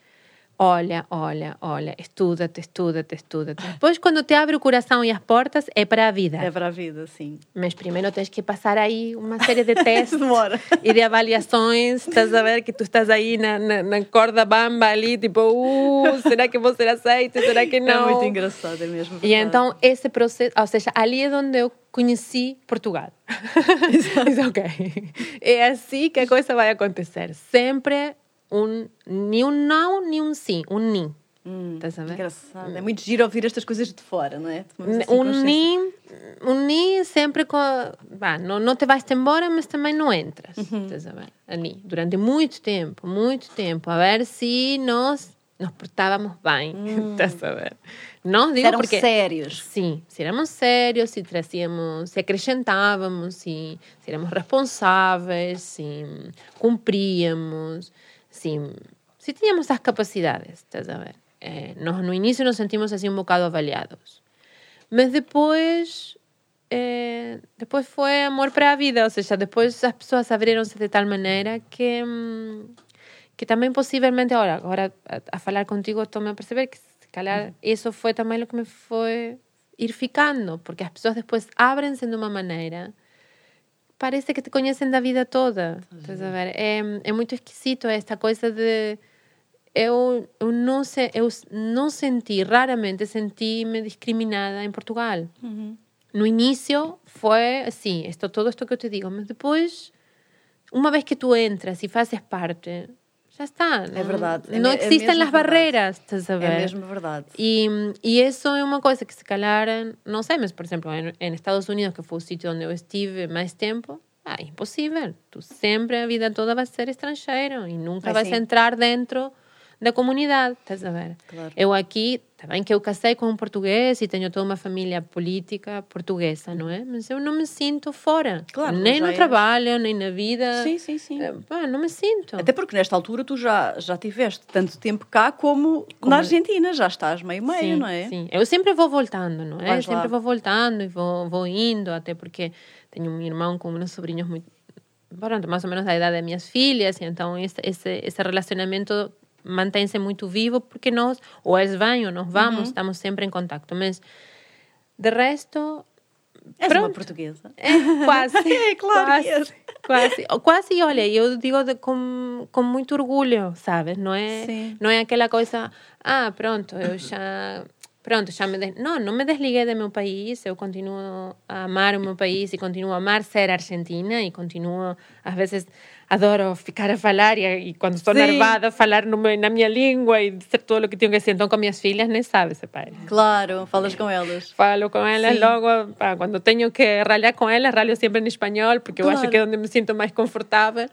olha, olha, olha, estuda-te, estuda-te, estuda-te. Depois, quando te abre o coração e as portas, é para a vida. É para a vida, sim. Mas primeiro tens que passar aí uma série de *laughs* testes e de avaliações. Estás a ver que tu estás aí na, na, na corda bamba ali, tipo, uh, será que vou ser aceito? Será que não? É muito engraçado, é mesmo. E verdade. então, esse processo, ou seja, ali é onde eu conheci Portugal. Isso, *laughs* ok. É assim que a coisa vai acontecer. Sempre um, nem um não, nem um sim, um nim. Estás a ver? Engraçado. É muito giro ouvir estas coisas de fora, não é? Assim um nim, um nim sempre com. Bah, não, não te vais embora, mas também não entras. Uhum. Estás a ver? Ali, durante muito tempo, muito tempo, a ver se nós nos portávamos bem. *laughs* Estás a ver? Não Se digo eram porque. sérios. Sim, se éramos sérios, se trazíamos, se acrescentávamos, se, se éramos responsáveis, se cumpríamos, se, se tínhamos as capacidades, estás a ver? Eh, nós no início nos sentimos assim um bocado avaliados. Mas depois, eh, depois foi amor para a vida, ou seja, depois as pessoas abriram-se de tal maneira que, hum, que também possivelmente, agora, agora a, a falar contigo, estou-me a perceber que se calhar isso foi também o que me foi ir ficando, porque as pessoas depois abrem-se de uma maneira parece que te conhecem da vida toda. Estás a ver? É, é muito esquisito esta coisa de eu, eu não se, eu não senti, raramente senti-me discriminada em Portugal. No início foi assim, esto, todo esto que eu te digo, mas depois, uma vez que tu entras e fazes parte, já está. É verdade. É Não me- é existem mesmo as verdade. barreiras, estás a ver? É mesmo verdade. Y, y eso es una cosa que se calhar, no sé, mas, por ejemplo, en, en Estados Unidos, que fue un sitio donde yo estuve más tiempo, ah, imposible. Tú siempre, a vida toda, vas a ser extranjero y nunca Ah, vas sim. a entrar dentro da comunidade, estás a ver? Claro. Eu aqui, também que eu casei com um português e tenho toda uma família política portuguesa, não é? Mas eu não me sinto fora. Claro, nem no és. trabalho, nem na vida. Sim, sim, sim. Eh, não me sinto. Até porque nesta altura tu já, já tiveste tanto tempo cá como, Como- na Argentina, já estás meio meio, sim, não é? Sim, eu sempre vou voltando, não é? Lá. sempre vou voltando e vou, vou indo, até porque tenho um irmão com uns sobrinhos muito, pronto, mais ou menos da idade das minhas filhas, e então esse, esse, esse relacionamento mantém-se muito vivo porque nós, ou eles vêm ou nós vamos, Uhum. estamos sempre em contato, mas de resto, És uma portuguesa. É, quase. *laughs* É, claro que quase, quase. Quase, e olha, eu digo de, com, com muito orgulho, sabes? Não é, Sim. não é aquela coisa, ah, pronto, eu já. Pronto, já me des... Não, não me desliguei do meu país, eu continuo a amar o meu país e continuo a amar ser argentina e continuo, às vezes, adoro ficar a falar e, e quando estou Sim. nervada, falar no na minha língua e dizer tudo o que tenho que dizer. Então, com minhas filhas, nem sabe, pai. Claro, falas com elas. Falo com elas Sim. logo, pá, quando tenho que ralhar com elas, ralho sempre em espanhol, porque eu acho Claro. que é onde me sinto mais confortável.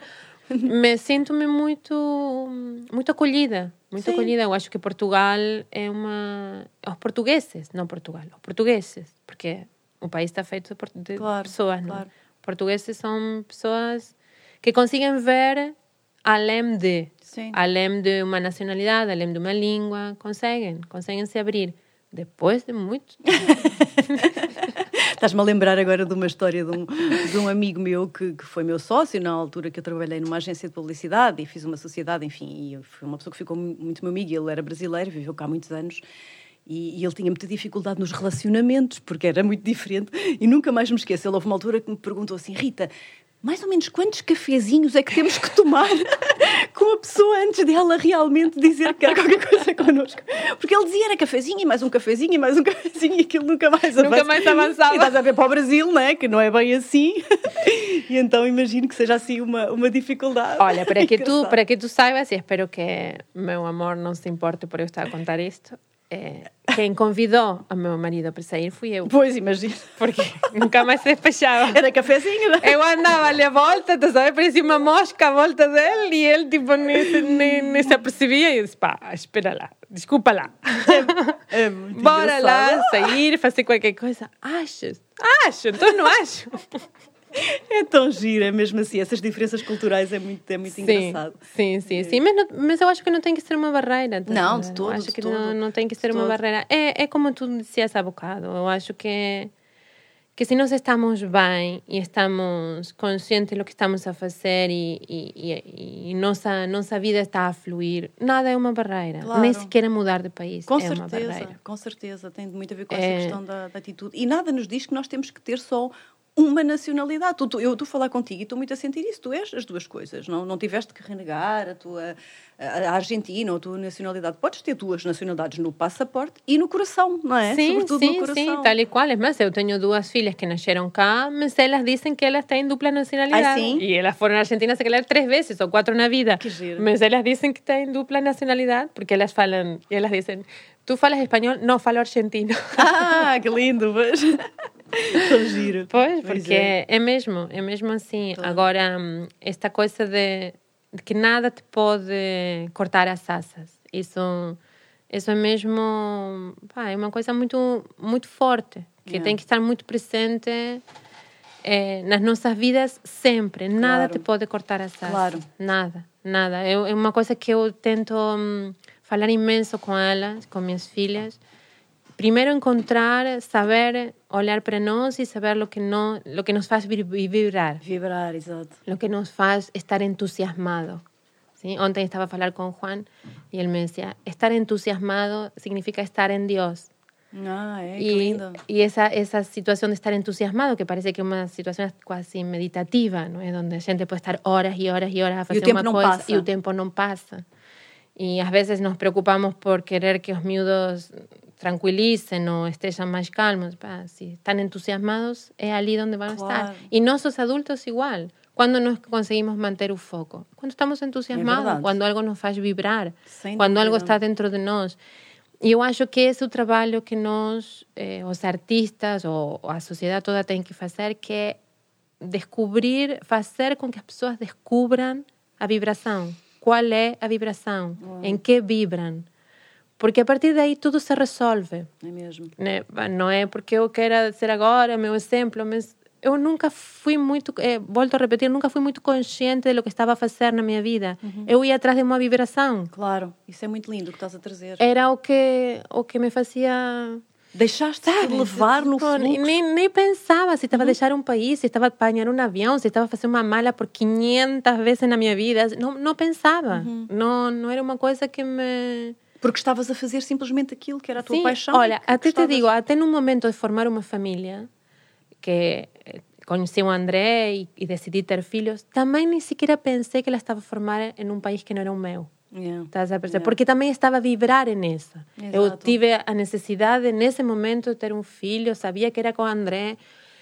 *laughs* me sinto-me muito, muito acolhida, muito Sim. acolhida. Eu acho que Portugal é uma... Os portugueses, não Portugal, os portugueses, porque o país está feito de Claro, pessoas, não? claro. Portugueses são pessoas que conseguem ver além de, Sim. além de uma nacionalidade, além de uma língua, conseguem, conseguem se abrir. Depois de muito *laughs* Estás-me a lembrar agora de uma história de um, de um amigo meu que, que, foi meu sócio na altura que eu trabalhei numa agência de publicidade e fiz uma sociedade, enfim, e foi uma pessoa que ficou muito meu amigo. Ele era brasileiro, viveu cá há muitos anos. E, e, ele tinha muita dificuldade nos relacionamentos, porque era muito diferente. E nunca mais me esqueço. Ele houve uma altura que me perguntou assim: Rita, mais ou menos quantos cafezinhos é que temos que tomar *laughs* com a pessoa antes dela realmente dizer que quer qualquer coisa connosco? Porque ele dizia era cafezinho e mais um cafezinho e mais um *laughs* cafezinho e aquilo nunca mais avançava. Nunca mais avançava. E estás a ver para o Brasil, não é? Que não é bem assim. E então imagino que seja assim uma, uma dificuldade. Olha, para que, *laughs* tu, para que tu saibas, e espero que meu amor não se importe por eu estar a contar isto, é, quem convidou o meu marido para sair fui eu. Pois, imagino. Porque nunca mais se despechava. *laughs* Era cafezinho, não? Eu andava ali à volta, tu sabes, parecia uma mosca à volta dele e ele, tipo, nem, nem, nem se apercebia e eu disse, pá, espera lá, desculpa lá. É, é muito Bora engraçado. lá, sair, fazer qualquer coisa. Achas? Acho, então não acho. É tão giro, é mesmo assim. Essas diferenças culturais é muito, é muito sim, engraçado. Sim, sim, sim. Mas, não, mas eu acho que não tem que ser uma barreira. tá? Não, de todo, Acho de que todo, não, não tem que ser uma todo. barreira. É, é como tu dizias há bocado. Eu acho que, que se nós estamos bem e estamos conscientes do que estamos a fazer e, e, e, e nossa, nossa vida está a fluir, nada é uma barreira. Claro. Nem sequer mudar de país Com é uma certeza, barreira. com certeza. Tem muito a ver com É. essa questão da, da atitude. E nada nos diz que nós temos que ter só uma nacionalidade. Tu, tu- eu estou a falar contigo e estou muito a sentir isso. Tu és as duas coisas. Não, não tiveste que renegar a tua a, Argentina ou a tua nacionalidade. Podes ter duas nacionalidades no passaporte e no coração, não é? Sim, Sobretudo sim, no coração. sim, tal e qual. Es más, eu tenho duas filhas que nasceram cá, mas elas dizem que elas têm dupla nacionalidade. Ah, sim? E elas foram à Argentina, se calhar, três vezes ou quatro na vida. Que giro. Mas elas dizem que têm dupla nacionalidade, porque elas falam, e elas dizem, tu falas espanhol? Não, falo argentino. Ah, que lindo, mas... *laughs* *laughs* Tão giro. Pois, Pois porque é. é. mesmo, é mesmo assim. Agora, hum, esta coisa de, de que nada te pode cortar as asas, isso, isso é mesmo, pá, é uma coisa muito, muito forte, que É. tem que estar muito presente eh, nas nossas vidas sempre. Nada Claro. te pode cortar as asas. Claro. Nada, nada. É, é uma coisa que eu tento hum, falar imenso com elas, com minhas filhas. Primeiro encontrar, saber olhar para nós e saber lo que no, lo que nos vi- vibrar, Vibrar, exato. lo que nos faz estar entusiasmado. ¿sí? Ontem estaba a falar con Juan y él me decía, estar entusiasmado significa estar en Dios. Ah, que Y, lindo. y esa, esa situación de estar entusiasmado, que parece que es una situación casi meditativa, ¿no? es donde a gente puede estar horas y horas y horas a E o fazer tempo uma não coisa passa. e o tempo não passa. E às vezes nos preocupamos por querer que os miúdos tranquilicen o estejam mais calmos. Si están entusiasmados, é ali donde van a estar. E nós, os adultos, igual. Quando nós conseguimos manter o foco? Quando estamos entusiasmados, quando algo nos faz vibrar, Sem quando algo está dentro de. E eu acho que esse é o trabalho que nós, eh, os artistas ou a sociedade toda tem que fazer, que é descobrir, fazer com que as pessoas descubram a vibração. Qual é a vibração? Em que vibram? Porque a partir daí tudo se resolve. É mesmo. né? Não é porque eu quero ser agora meu exemplo, mas eu nunca fui muito, eh, volto a repetir, nunca fui muito consciente de lo que estava a fazer na minha vida. Eu ia atrás de uma vibração. Claro, isso é muito lindo o que estás a trazer. Era o que, o que me fazia Deixaste de levar no Tipo, fluxo. Nem, nem pensava se estava a deixar um país, se estava a apanhar um avião, se estava a fazer uma mala por 500 vezes na minha vida. Não, não pensava. Não, não era uma coisa que me... Porque estavas a fazer simplesmente aquilo que era a tua Sim, paixão. olha, até te digo, até no momento de formar uma família, que eh, conheci o André e, e decidi ter filhos, também nem sequer pensei que ela estava a formar em um país que não era o meu. Yeah. Estás a perceber? Yeah. Porque também estava a vibrar nessa. Eu tive a necessidade nesse momento de ter um filho, sabia que era com o André,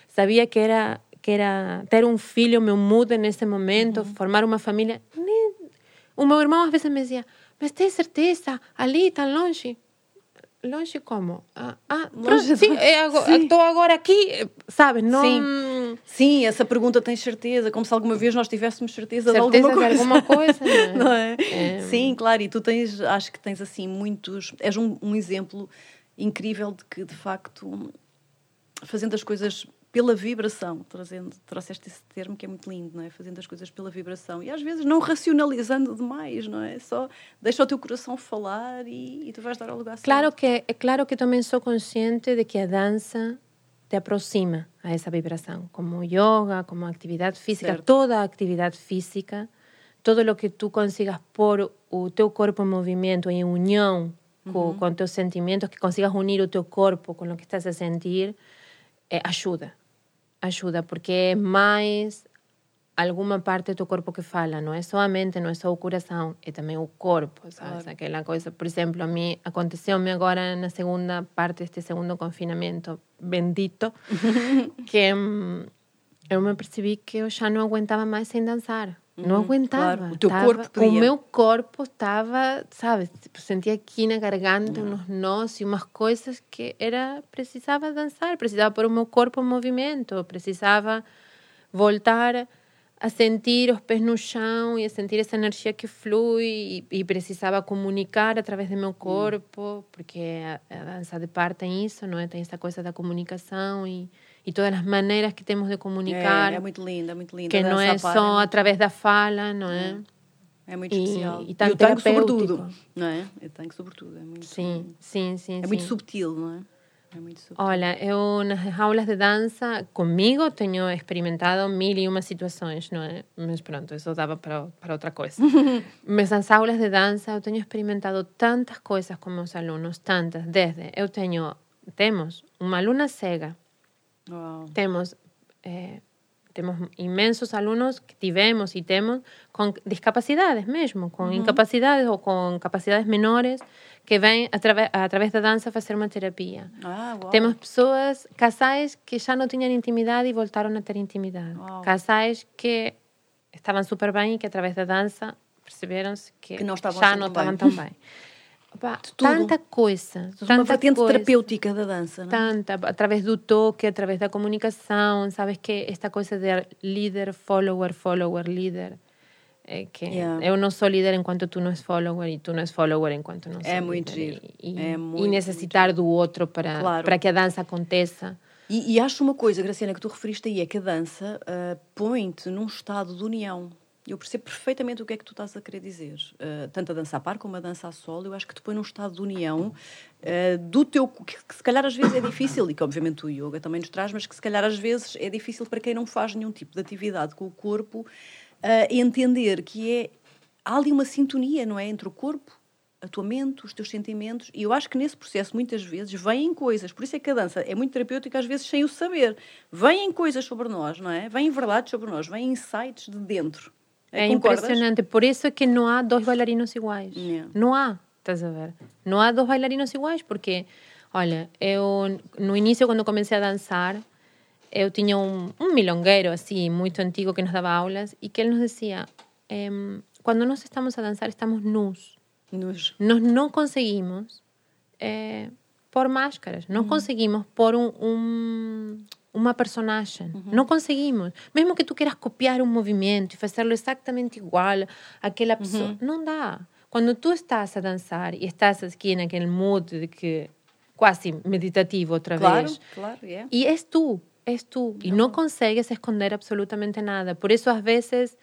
sabia que era que era ter um filho meu muda nesse momento, Uhum. formar uma família. Nem... O meu irmão às vezes me dizia, mas tem certeza, ali, tão longe? Longe como? Ah, ah Longe pronto, sim, de- é sim. estou agora aqui, sabes? Não... Sim. Sim, essa pergunta tens certeza, como se alguma vez nós tivéssemos certeza, Certeza de alguma de coisa. alguma coisa, *laughs* não Não é? é? Sim, claro, e tu tens, acho que tens assim muitos, és um, um exemplo incrível de que, de facto, fazendo as coisas pela vibração, trazendo, trouxeste esse termo que é muito lindo, não é? Fazendo as coisas pela vibração e às vezes não racionalizando demais, não é? Só deixa o teu coração falar e, e tu vais dar ao lugar certo. Claro que, é claro que também sou consciente de que a dança te aproxima a esa vibración, como yoga, como actividad física, Certo. toda actividad física, todo lo que tú consigas por o teu corpo en movimiento, en unión co- con, tus sentimientos, que consigas unir o teu corpo con lo que estás a sentir, eh, ayuda, ayuda, porque é mais alguma parte do corpo que fala, não é só a mente, não é só o coração, é também o corpo, sabes? Aquela coisa, por exemplo, a mim aconteceu-me agora na segunda parte deste segundo confinamento bendito, *laughs* que hum, eu me percebi que eu já não aguentava mais sem dançar. Não aguentava. claro. O teu Tava- corpo pedia. O meu corpo estava, sabes, tipo, sentia aqui na garganta uns nós e umas coisas que era precisava dançar, precisava pôr o meu corpo em movimento, precisava voltar a sentir os pés no chão e a sentir essa energia que flui e, e precisava comunicar através do meu corpo, porque a, a dança de par tem isso, não é? Tem essa coisa da comunicação e, e todas as maneiras que temos de comunicar, É, é muito linda, é muito linda. que A não é a par só muito- através da fala, não é? É muito E- especial. e tanto o tango, sobretudo. Não é? O tango, sobretudo. É muito, Sim, sim, sim. é muito sim. subtil, não é? Muito. Olha, eu nas aulas de dança, comigo tenho experimentado mil e uma situações, não é? Mas pronto, isso dava para, para outra coisa. Mas *laughs* nas aulas de dança eu tenho experimentado tantas coisas com meus alunos, tantas, desde eu tenho, temos uma aluna cega, Uau. temos eh, temos imensos alunos que tivemos e temos com discapacidades mesmo, com incapacidades ou com capacidades menores que vêm através através da dança fazer uma terapia. Ah, uau. Temos pessoas, casais que já não tinham intimidade e voltaram a ter intimidade. Uau. Casais que estavam super bem e que através da dança perceberam-se que, Que não já não estavam bem. tão bem. *laughs* Opa, tanta coisa, uma tanta vertente coisa terapêutica da dança, não é? tanta, através do toque, através da comunicação, sabes que esta coisa de líder, follower, follower, líder, é que Yeah. eu não sou líder enquanto tu não és follower e tu não és follower enquanto não É muito líder. giro. E, É e muito, necessitar do outro para, Claro. para que a dança aconteça. E, e acho uma coisa, Graciana, que tu referiste aí, é que a dança ah, põe-te num estado de união. Eu percebo perfeitamente o que é que tu estás a querer dizer. Ah, tanto a dança a par como a dança a solo, eu acho que põe num estado de união ah, do teu... Que, que se calhar às vezes é difícil, e que obviamente o yoga também nos traz, mas que se calhar às vezes é difícil para quem não faz nenhum tipo de atividade com o corpo, ah, entender que é... Há ali uma sintonia, não é? Entre o corpo a tua mente, os teus sentimentos, e eu acho que nesse processo muitas vezes vêm coisas, por isso é que a dança é muito terapêutica às vezes sem o saber. Vêm coisas sobre nós, não é? Vêm verdades sobre nós, vêm insights de dentro. É Concordas? impressionante. Por isso é que não há dois bailarinos iguais. Yeah. Não há, estás a ver? Não há dois bailarinos iguais, porque, olha, eu no início, quando comecei a dançar, eu tinha um, um milongueiro, assim, muito antigo, que nos dava aulas, e que ele nos dizia, em, quando nós estamos a dançar, estamos nus. Nos- Nós não conseguimos eh, pôr máscaras, não conseguimos pôr um, um- uma personagem, não conseguimos. Mesmo que tu queiras copiar um movimento e fazê-lo exatamente igual àquela pessoa, não dá. Quando tu estás a dançar e estás aqui naquele mood de que quase meditativo outra Claro, vez, claro, é. e és tu, és tu. E não consegues esconder absolutamente nada. Por isso, às vezes,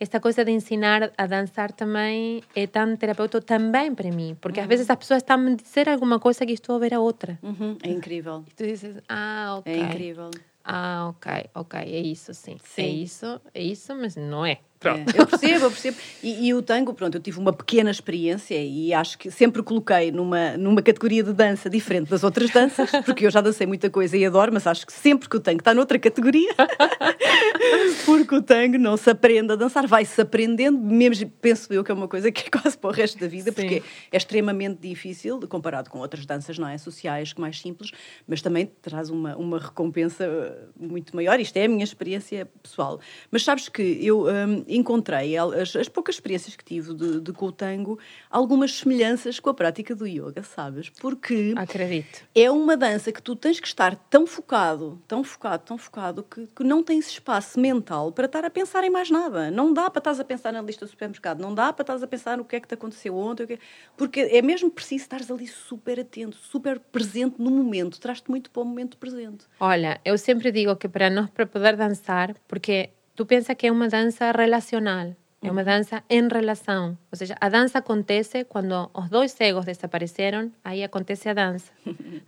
esta coisa de ensinar a dançar também é tão terapêutico também para mim. Porque às vezes as pessoas estão a dizer alguma coisa que estou a ver a outra. Uhum, É incrível. E tu dizes, ah, ok. É incrível. Ah, ok, ok, é isso, sim. Sim. É isso, é isso, mas não é. É, eu percebo, eu percebo. E, e o tango, pronto, eu tive uma pequena experiência e acho que sempre coloquei numa, numa categoria de dança diferente das outras danças, porque eu já dancei muita coisa e adoro, mas acho que sempre que o tango está noutra categoria, *laughs* porque o tango não se aprende a dançar, vai-se aprendendo, mesmo penso eu que é uma coisa que é quase para o resto da vida, Sim. porque é extremamente difícil, comparado com outras danças, não é? Sociais, mais simples, mas também traz uma, uma recompensa eh, muito maior. Isto é a minha experiência pessoal. Mas sabes que eu hum, encontrei, as, as poucas experiências que tive de, de com o tango, algumas semelhanças com a prática do yoga, sabes? Porque Acredito. é uma dança que tu tens que estar tão focado, tão focado, tão focado, que, que não tens espaço mental para estar a pensar em mais nada. Não dá para estás a pensar na lista do supermercado, não dá para estás a pensar no que é que te aconteceu ontem, o que é- porque é mesmo preciso estares ali super atento, super presente no momento, traz-te muito para o momento presente. Olha, eu sempre digo que para nós para poder dançar, porque tu pensa que é uma dança relacional, É uma dança em relação. Ou seja, a dança acontece quando os dois egos desapareceram, aí acontece a dança.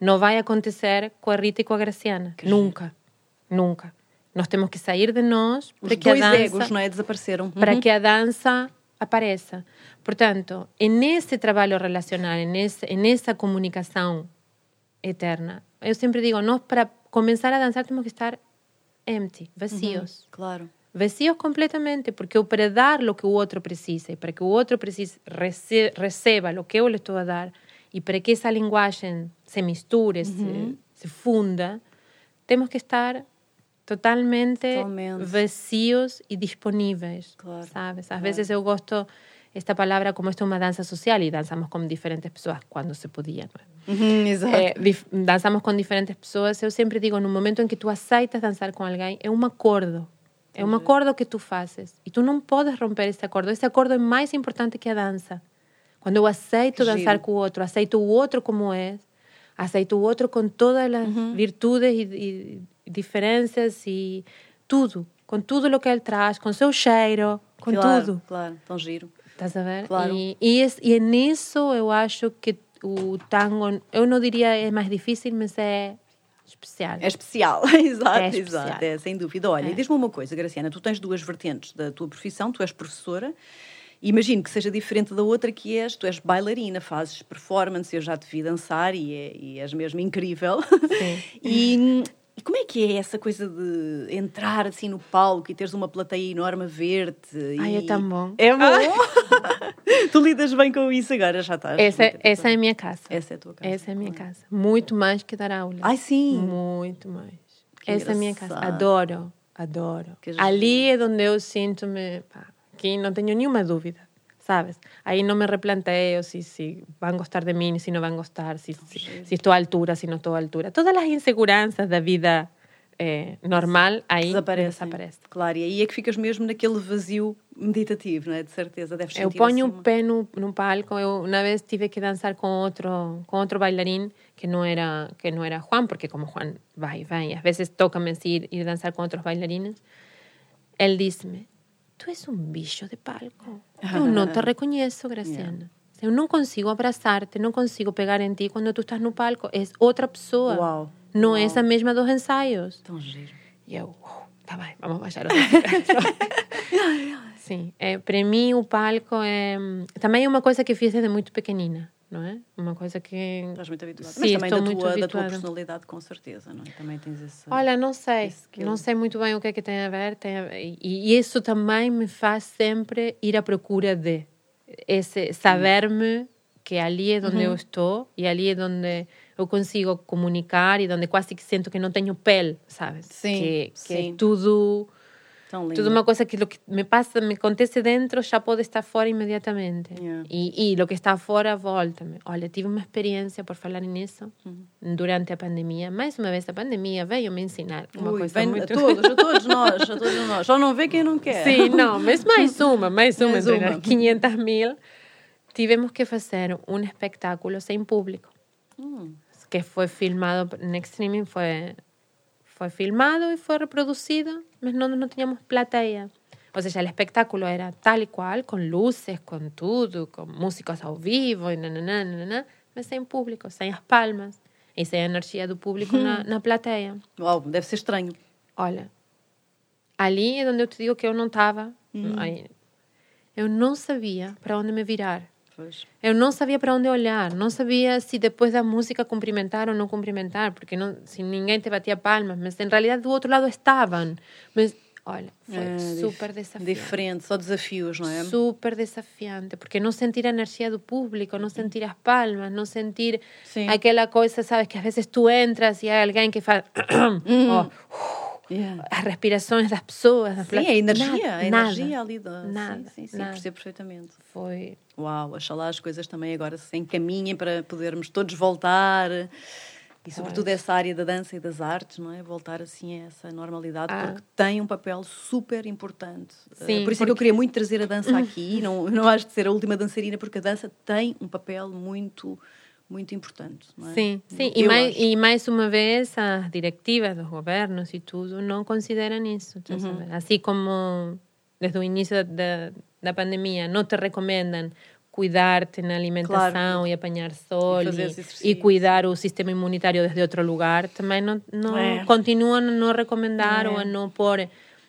Não vai acontecer com a Rita e com a Graciana. Nunca. Nunca. Nós temos que sair de nós Os para que a dois dança egos, não é? Desapareceram. para Uhum. que a dança apareça. Portanto, nesse trabalho relacional, nesse, nessa comunicação eterna, eu sempre digo, nós para começar a dançar temos que estar empty, vazios. Claro. Vazios completamente, porque eu para dar o que o outro precisa e para que o outro precise, rece, receba o que eu lhe estou a dar e para que essa linguagem se misture, se, se funda, temos que estar totalmente, Totalmente. vazios e disponíveis, Claro, sabes? Às claro. vezes eu gosto esta palavra como esto é uma dança social e dançamos com diferentes pessoas quando se? Uhum, exato. Eh, dançamos com diferentes pessoas. Eu sempre digo, no momento em que tu aceitas dançar com alguém, é um acordo. É um acordo que tu fazes. E tu não podes romper esse acordo. Esse acordo é mais importante que a dança. Quando eu aceito Que dançar giro. com o outro, aceito o outro como é, aceito o outro com todas as virtudes e, e diferenças e tudo. Com tudo o que ele traz, com seu cheiro, com claro, tudo. Claro, tão giro. Estás a ver? Claro. E, e, e nisso eu acho que o tango, eu não diria é mais difícil, mas é especial. É especial, *laughs* exato, É especial. exato, é, sem dúvida. Olha, É. e diz-me uma coisa, Graciana, tu tens duas vertentes da tua profissão, tu és professora, imagino que seja diferente da outra que és, tu és bailarina, fazes performance, eu já te vi dançar e, é, e és mesmo incrível. Sim. *laughs* e, e como é que é essa coisa de entrar assim no palco e teres uma plateia enorme a ver-te? Ai, e... é tão bom. É bom? *laughs* tu lidas bem com isso agora, já estás. Essa, muito essa é a minha casa. Essa é a tua casa. Essa é a minha casa. Muito mais que dar aula. Ai, sim. Muito mais. Que Essa é a minha casa. engraçado. Adoro, adoro. Ali é onde eu sinto-me. pá, Aqui não tenho nenhuma dúvida, sabes? Aí não me replanteio se, se vão gostar de mim, se não vão gostar, se, se, se estou à altura, se não estou à altura. Todas as inseguranças da vida eh, normal aí Desaparecem. desaparecem. Claro, e aí é que ficas mesmo naquele vazio meditativo, não é? De certeza, deves Eu ponho assim o pé no, no palco. Eu uma vez tive que dançar com outro com outro bailarín que não era que não era Juan, porque como Juan vai e vem, às vezes toca-me ir ir dançar com outros bailarines. Ele disse-me: "Tu és um bicho de palco. *laughs* Eu não te reconheço, Graciana. Eu não consigo abraçar-te, não consigo pegar em ti quando tu estás no palco. És outra pessoa. Uau, Não uau. és a mesma dos ensaios." Tão giro. E eu, "Uh, tá bem, vamos baixar o nível." Sim, é, para mim o palco é também é uma coisa que fiz desde muito pequenina, não é? Uma coisa que Estás muito habituada. Sim, Mas também da muito tua, da tua personalidade, com certeza, não é? Também tens esse. Olha, não sei, não sei muito bem o que é que tem a ver, tem a ver- e, e isso também me faz sempre ir à procura de esse saber-me que ali é onde eu estou e ali é onde eu consigo comunicar e onde quase que sinto que não tenho pele, sabes? Sim, que, que sim. é tudo Tudo uma coisa que lo que me passa, me acontece dentro, já pode estar fora imediatamente. Yeah. E, e o que está fora, volta-me. Olha, tive uma experiência, por falar nisso, durante a pandemia. Mais uma vez, a pandemia veio me ensinar uma Ui, coisa vem muito... a todos, a todos nós, a todos nós. Só não vê quem não *laughs* quer. Sim, não, mas mais *laughs* uma, mais uma, Mais uma. as 500 mil. Tivemos que fazer um espetáculo sem público, Hum, que foi filmado en streaming, foi, foi filmado e foi reproducido, mas não tínhamos plateia. Ou seja, o espetáculo era tal e qual, com luzes, com tudo, com músicos ao vivo, e nananã, nananã, mas sem público, sem as palmas e sem a energia do público na, na plateia. Uau, deve ser estranho. Olha, ali é onde eu te digo que eu não estava. Eu não sabia para onde me virar. Pois. Eu não sabia para onde olhar, não sabia se depois da música cumprimentar ou não cumprimentar, porque não, se ninguém te batia palmas, mas em realidade do outro lado estavam. Mas, olha, foi É, super desafiante. Diferente, só desafios, não é? Super desafiante, porque não sentir a energia do público, não sentir as palmas, não sentir Sim. aquela coisa, sabes, que às vezes tu entras e há alguém que faz *coughs* oh, Yeah. as respirações das pessoas. Sim, a energia, Nada, a energia nada, ali da. Nada, sim, sim, sim, nada. percebo perfeitamente. Foi Uau, oxalá as coisas também agora se encaminhem para podermos todos voltar. E sobretudo essa área da dança e das artes, não é? Voltar assim a essa normalidade, Ah. porque tem um papel super importante. Eh, Sim, Por isso é que eu porque- queria muito trazer a dança *coughs* aqui, não, não acho de ser a última dançarina, porque a dança tem um papel muito, muito importante. Não é? Sim, sim. E mais, e mais uma vez, as diretivas dos governos e tudo não consideram isso. Uhum. Assim como desde o início da, da pandemia não te recomendam cuidar-te na alimentação Claro. e apanhar sol E e, e cuidar o sistema imunitário desde outro lugar, também não, não É. continuam a não recomendar É. ou a não pôr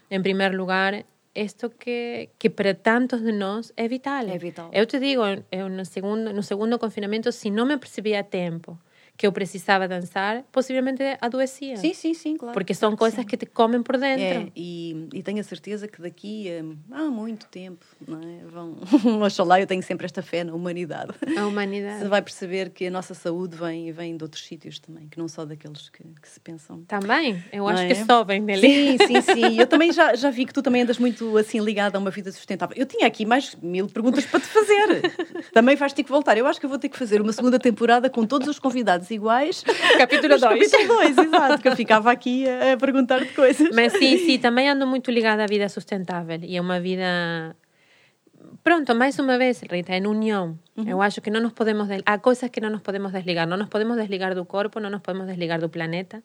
em primeiro lugar isto que, que para tantos de nós é vital. É vital. Eu te digo, eu no segundo, no segundo confinamento, se não me percebia a tempo que eu precisava dançar, possivelmente adoecia. Sim, sim, sim, claro. Porque são coisas que te comem por dentro. É, e, e tenho a certeza que daqui a, há muito tempo, não é? Vão, *laughs* oxalá, eu tenho sempre esta fé na humanidade. A Você humanidade. vai perceber que a nossa saúde vem, vem de outros sítios também, que não só daqueles que, que se pensam. Também, eu acho é? que só vem. Sim, sim, *laughs* sim. Eu também já, já vi que tu também andas muito assim ligada a uma vida sustentável. Eu tinha aqui mais mil perguntas para te fazer. Também vais ter que voltar. Eu acho que eu vou ter que fazer uma segunda temporada com todos os convidados iguais. *laughs* Capítulo Mas 2. Capítulo 2, exato. Que eu ficava aqui a, a perguntar-te coisas. Mas sim, sim, também ando muito ligada à vida sustentável e é uma vida. Pronto, mais uma vez, Rita, em união. Eu acho que não nos podemos. Há coisas que não nos podemos desligar. Não nos podemos desligar do corpo, não nos podemos desligar do planeta,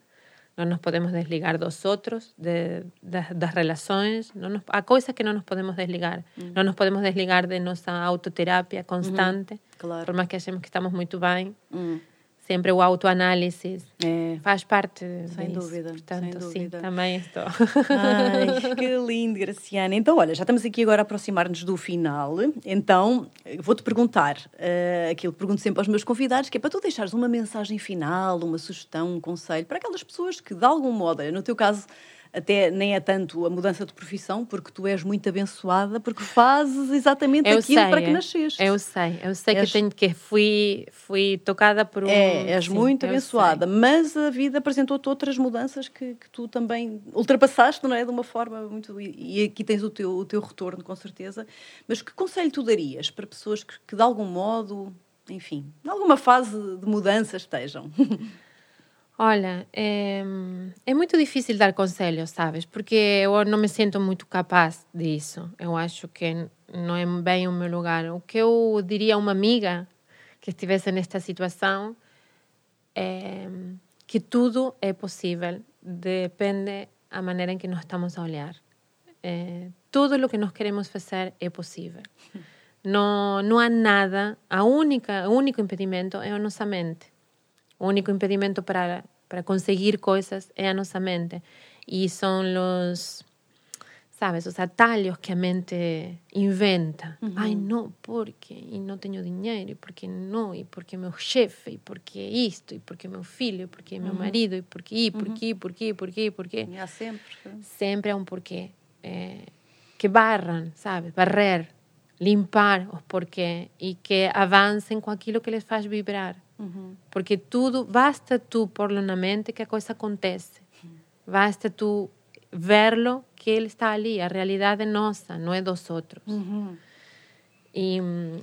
não nos podemos desligar dos outros, de, das, das relações. Não nos, há coisas que não nos podemos desligar. Não nos podemos desligar de nossa autoterapia constante. Claro. Por mais que achemos que estamos muito bem, Hum, sempre o autoanálise é. faz parte Sem disso. dúvida, Portanto, sem sim, dúvida. também estou. Ai, *laughs* que lindo, Graciana. Então, olha, já estamos aqui agora a aproximar-nos do final. Então, vou-te perguntar eh, aquilo que pergunto sempre aos meus convidados, que é para tu deixares uma mensagem final, uma sugestão, um conselho, para aquelas pessoas que, de algum modo, no teu caso, até nem é tanto a mudança de profissão, porque tu és muito abençoada, porque fazes exatamente Eu aquilo sei, para que nasceste. Eu sei, eu sei És- que tenho que fui fui tocada por um. É, és sim, muito abençoada, sei. mas a vida apresentou-te outras mudanças que, que tu também ultrapassaste, não é? De uma forma muito. E e aqui tens o teu, o teu retorno, com certeza. Mas que conselho tu darias para pessoas que, que de algum modo, enfim, em alguma fase de mudança estejam? *laughs* Olha, é, é muito difícil dar conselhos, sabes? Porque eu não me sinto muito capaz disso. Eu acho que não é bem o meu lugar. O que eu diria a uma amiga que estivesse nesta situação é que tudo é possível, depende a maneira em que nós estamos a olhar. É, tudo o que nós queremos fazer é possível. Não, não há nada, a única, o único impedimento é a nossa mente. O único impedimento para, para conseguir coisas é a nossa mente. E são os, sabes, os atalhos que a mente inventa. Ai, não, porque e não tenho dinheiro, e porque não, e porque meu chefe, e porque isto, e porque meu filho, e porque meu marido, e porque, e porque, e porque, e porque, e porque. E há sempre. Sempre há um porquê. É, que barram, sabe? Barrer, limpar os porquê e que avancem com aquilo que les faz vibrar. Porque tudo, basta tu pôr-lo na mente que a coisa acontece. Basta tu verlo que ele está ali. A realidade é nossa, não é dos outros. E hum,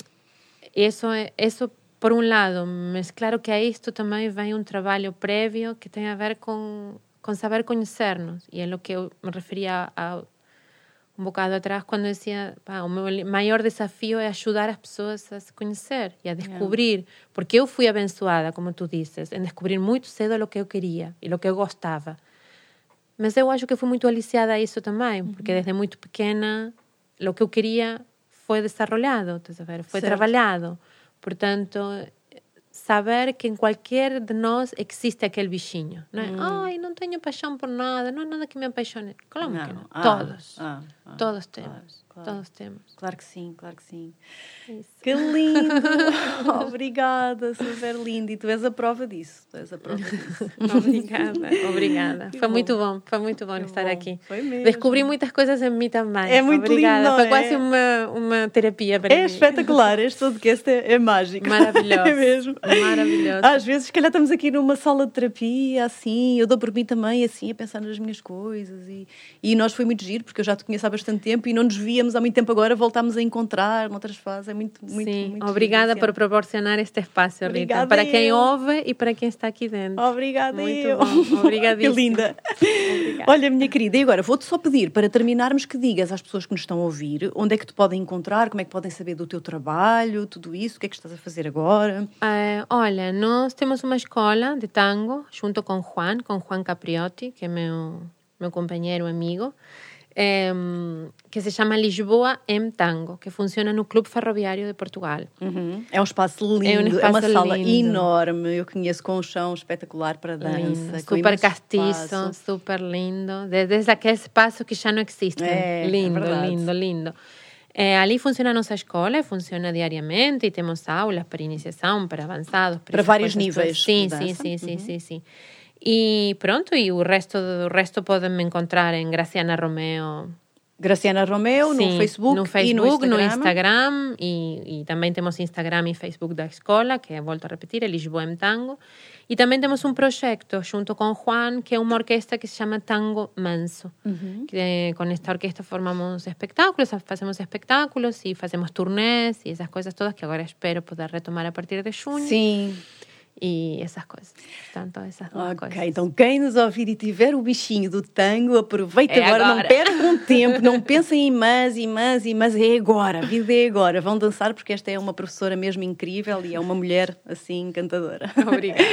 isso, é- isso por um lado, mas claro que a isto também vem um trabalho prévio que tem a ver com, com saber conhecer-nos. E é o que eu me referia a, um bocado atrás quando dizia pá, o meu maior desafio é ajudar as pessoas a se conhecer e a descobrir. Porque eu fui abençoada, como tu dizes, em descobrir muito cedo o que eu queria e o que eu gostava. Mas eu acho que fui muito aliciada a isso também, porque desde muito pequena o que eu queria foi desarrollado, estás a ver? foi Certo. trabalhado. Portanto, saber que em qualquer de nós existe aquele bichinho. Não é? Ai, não tenho paixão por nada, não há nada que me apaixone. Claro que Não. Ah, todos. ah, ah, todos temos. Claro. Todos temos. Claro que sim, claro que sim. Isso. Que lindo! *laughs* Obrigada, super lindo. E tu és a prova disso. Tu és a prova disso. *laughs* Obrigada, obrigada. Que foi bom. muito bom, foi muito bom Que estar bom. aqui. Foi mesmo. Descobri muitas coisas em mim também. É muito lindo, Obrigada. não foi é? quase uma, uma terapia para É mim. espetacular, este podcast é, é mágico. Maravilhoso. *laughs* É mesmo. Maravilhoso. Às vezes, se calhar, estamos aqui numa sala de terapia, assim, eu dou por mim também, assim, a pensar nas minhas coisas. E, e nós foi muito giro, porque eu já te conheço há bastante tempo e não nos víamos há muito tempo agora, voltámos a encontrar noutras fases. É muito, muito, Sim, muito obrigada giro, por proporcionar este espaço, Rita. Obrigada Para quem ouve e para quem está aqui dentro. Obrigada, Muito eu. bom, *laughs* que linda. Obrigada. Olha, minha querida, e agora vou-te só pedir para terminarmos que digas às pessoas que nos estão a ouvir onde é que te podem encontrar, como é que podem saber do teu trabalho, tudo isso, o que é que estás a fazer agora. Eh, olha, nós temos uma escola de tango junto com Juan, com Juan Capriotti, que é meu, meu companheiro, amigo, eh, que se chama Lisboa M Tango, que funciona no Clube Ferroviário de Portugal. Uhum. É um espaço lindo, é, um espaço é uma sala lindo. enorme. Eu conheço com um chão espetacular para dança. Lindo. Super castiço, super lindo. Desde aquele espaço que já não existe. É, lindo, é lindo, lindo. É, ali funciona a nossa escola, funciona diariamente e temos aulas para iniciação, para avançados. Para, para vários níveis. Sim, sim, sim, sim, uhum. sim, sim. E pronto, e o resto, o resto podem me encontrar em Graciana Romeo. Graciana Romeo Sim, no Facebook, no Facebook, no Instagram, no Instagram e, e, também temos Instagram e Facebook da escola, que volto a repetir, é Lisboa em Tango. E também temos um projeto junto com Juan, que é uma orquestra que se chama Tango Manso. Uhum. Que, com esta orquestra formamos espetáculos, fazemos espetáculos e fazemos turnés e essas coisas todas que agora espero poder retomar a partir de junho. Sim e essas coisas. Portanto, essas Ok, coisas. então quem nos ouvir e tiver o bichinho do tango, aproveita é agora, agora, não percam tempo, não pensem em mas e mas e mas, é agora, a vida é agora. Vão dançar porque esta é uma professora mesmo incrível e é uma mulher assim encantadora. Obrigada.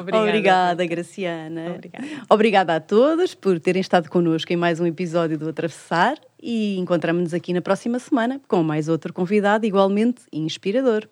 Obrigada, Obrigada Graciana. Obrigada. Obrigada a todos por terem estado connosco em mais um episódio do Atravessar e encontramos-nos aqui na próxima semana com mais outro convidado igualmente inspirador.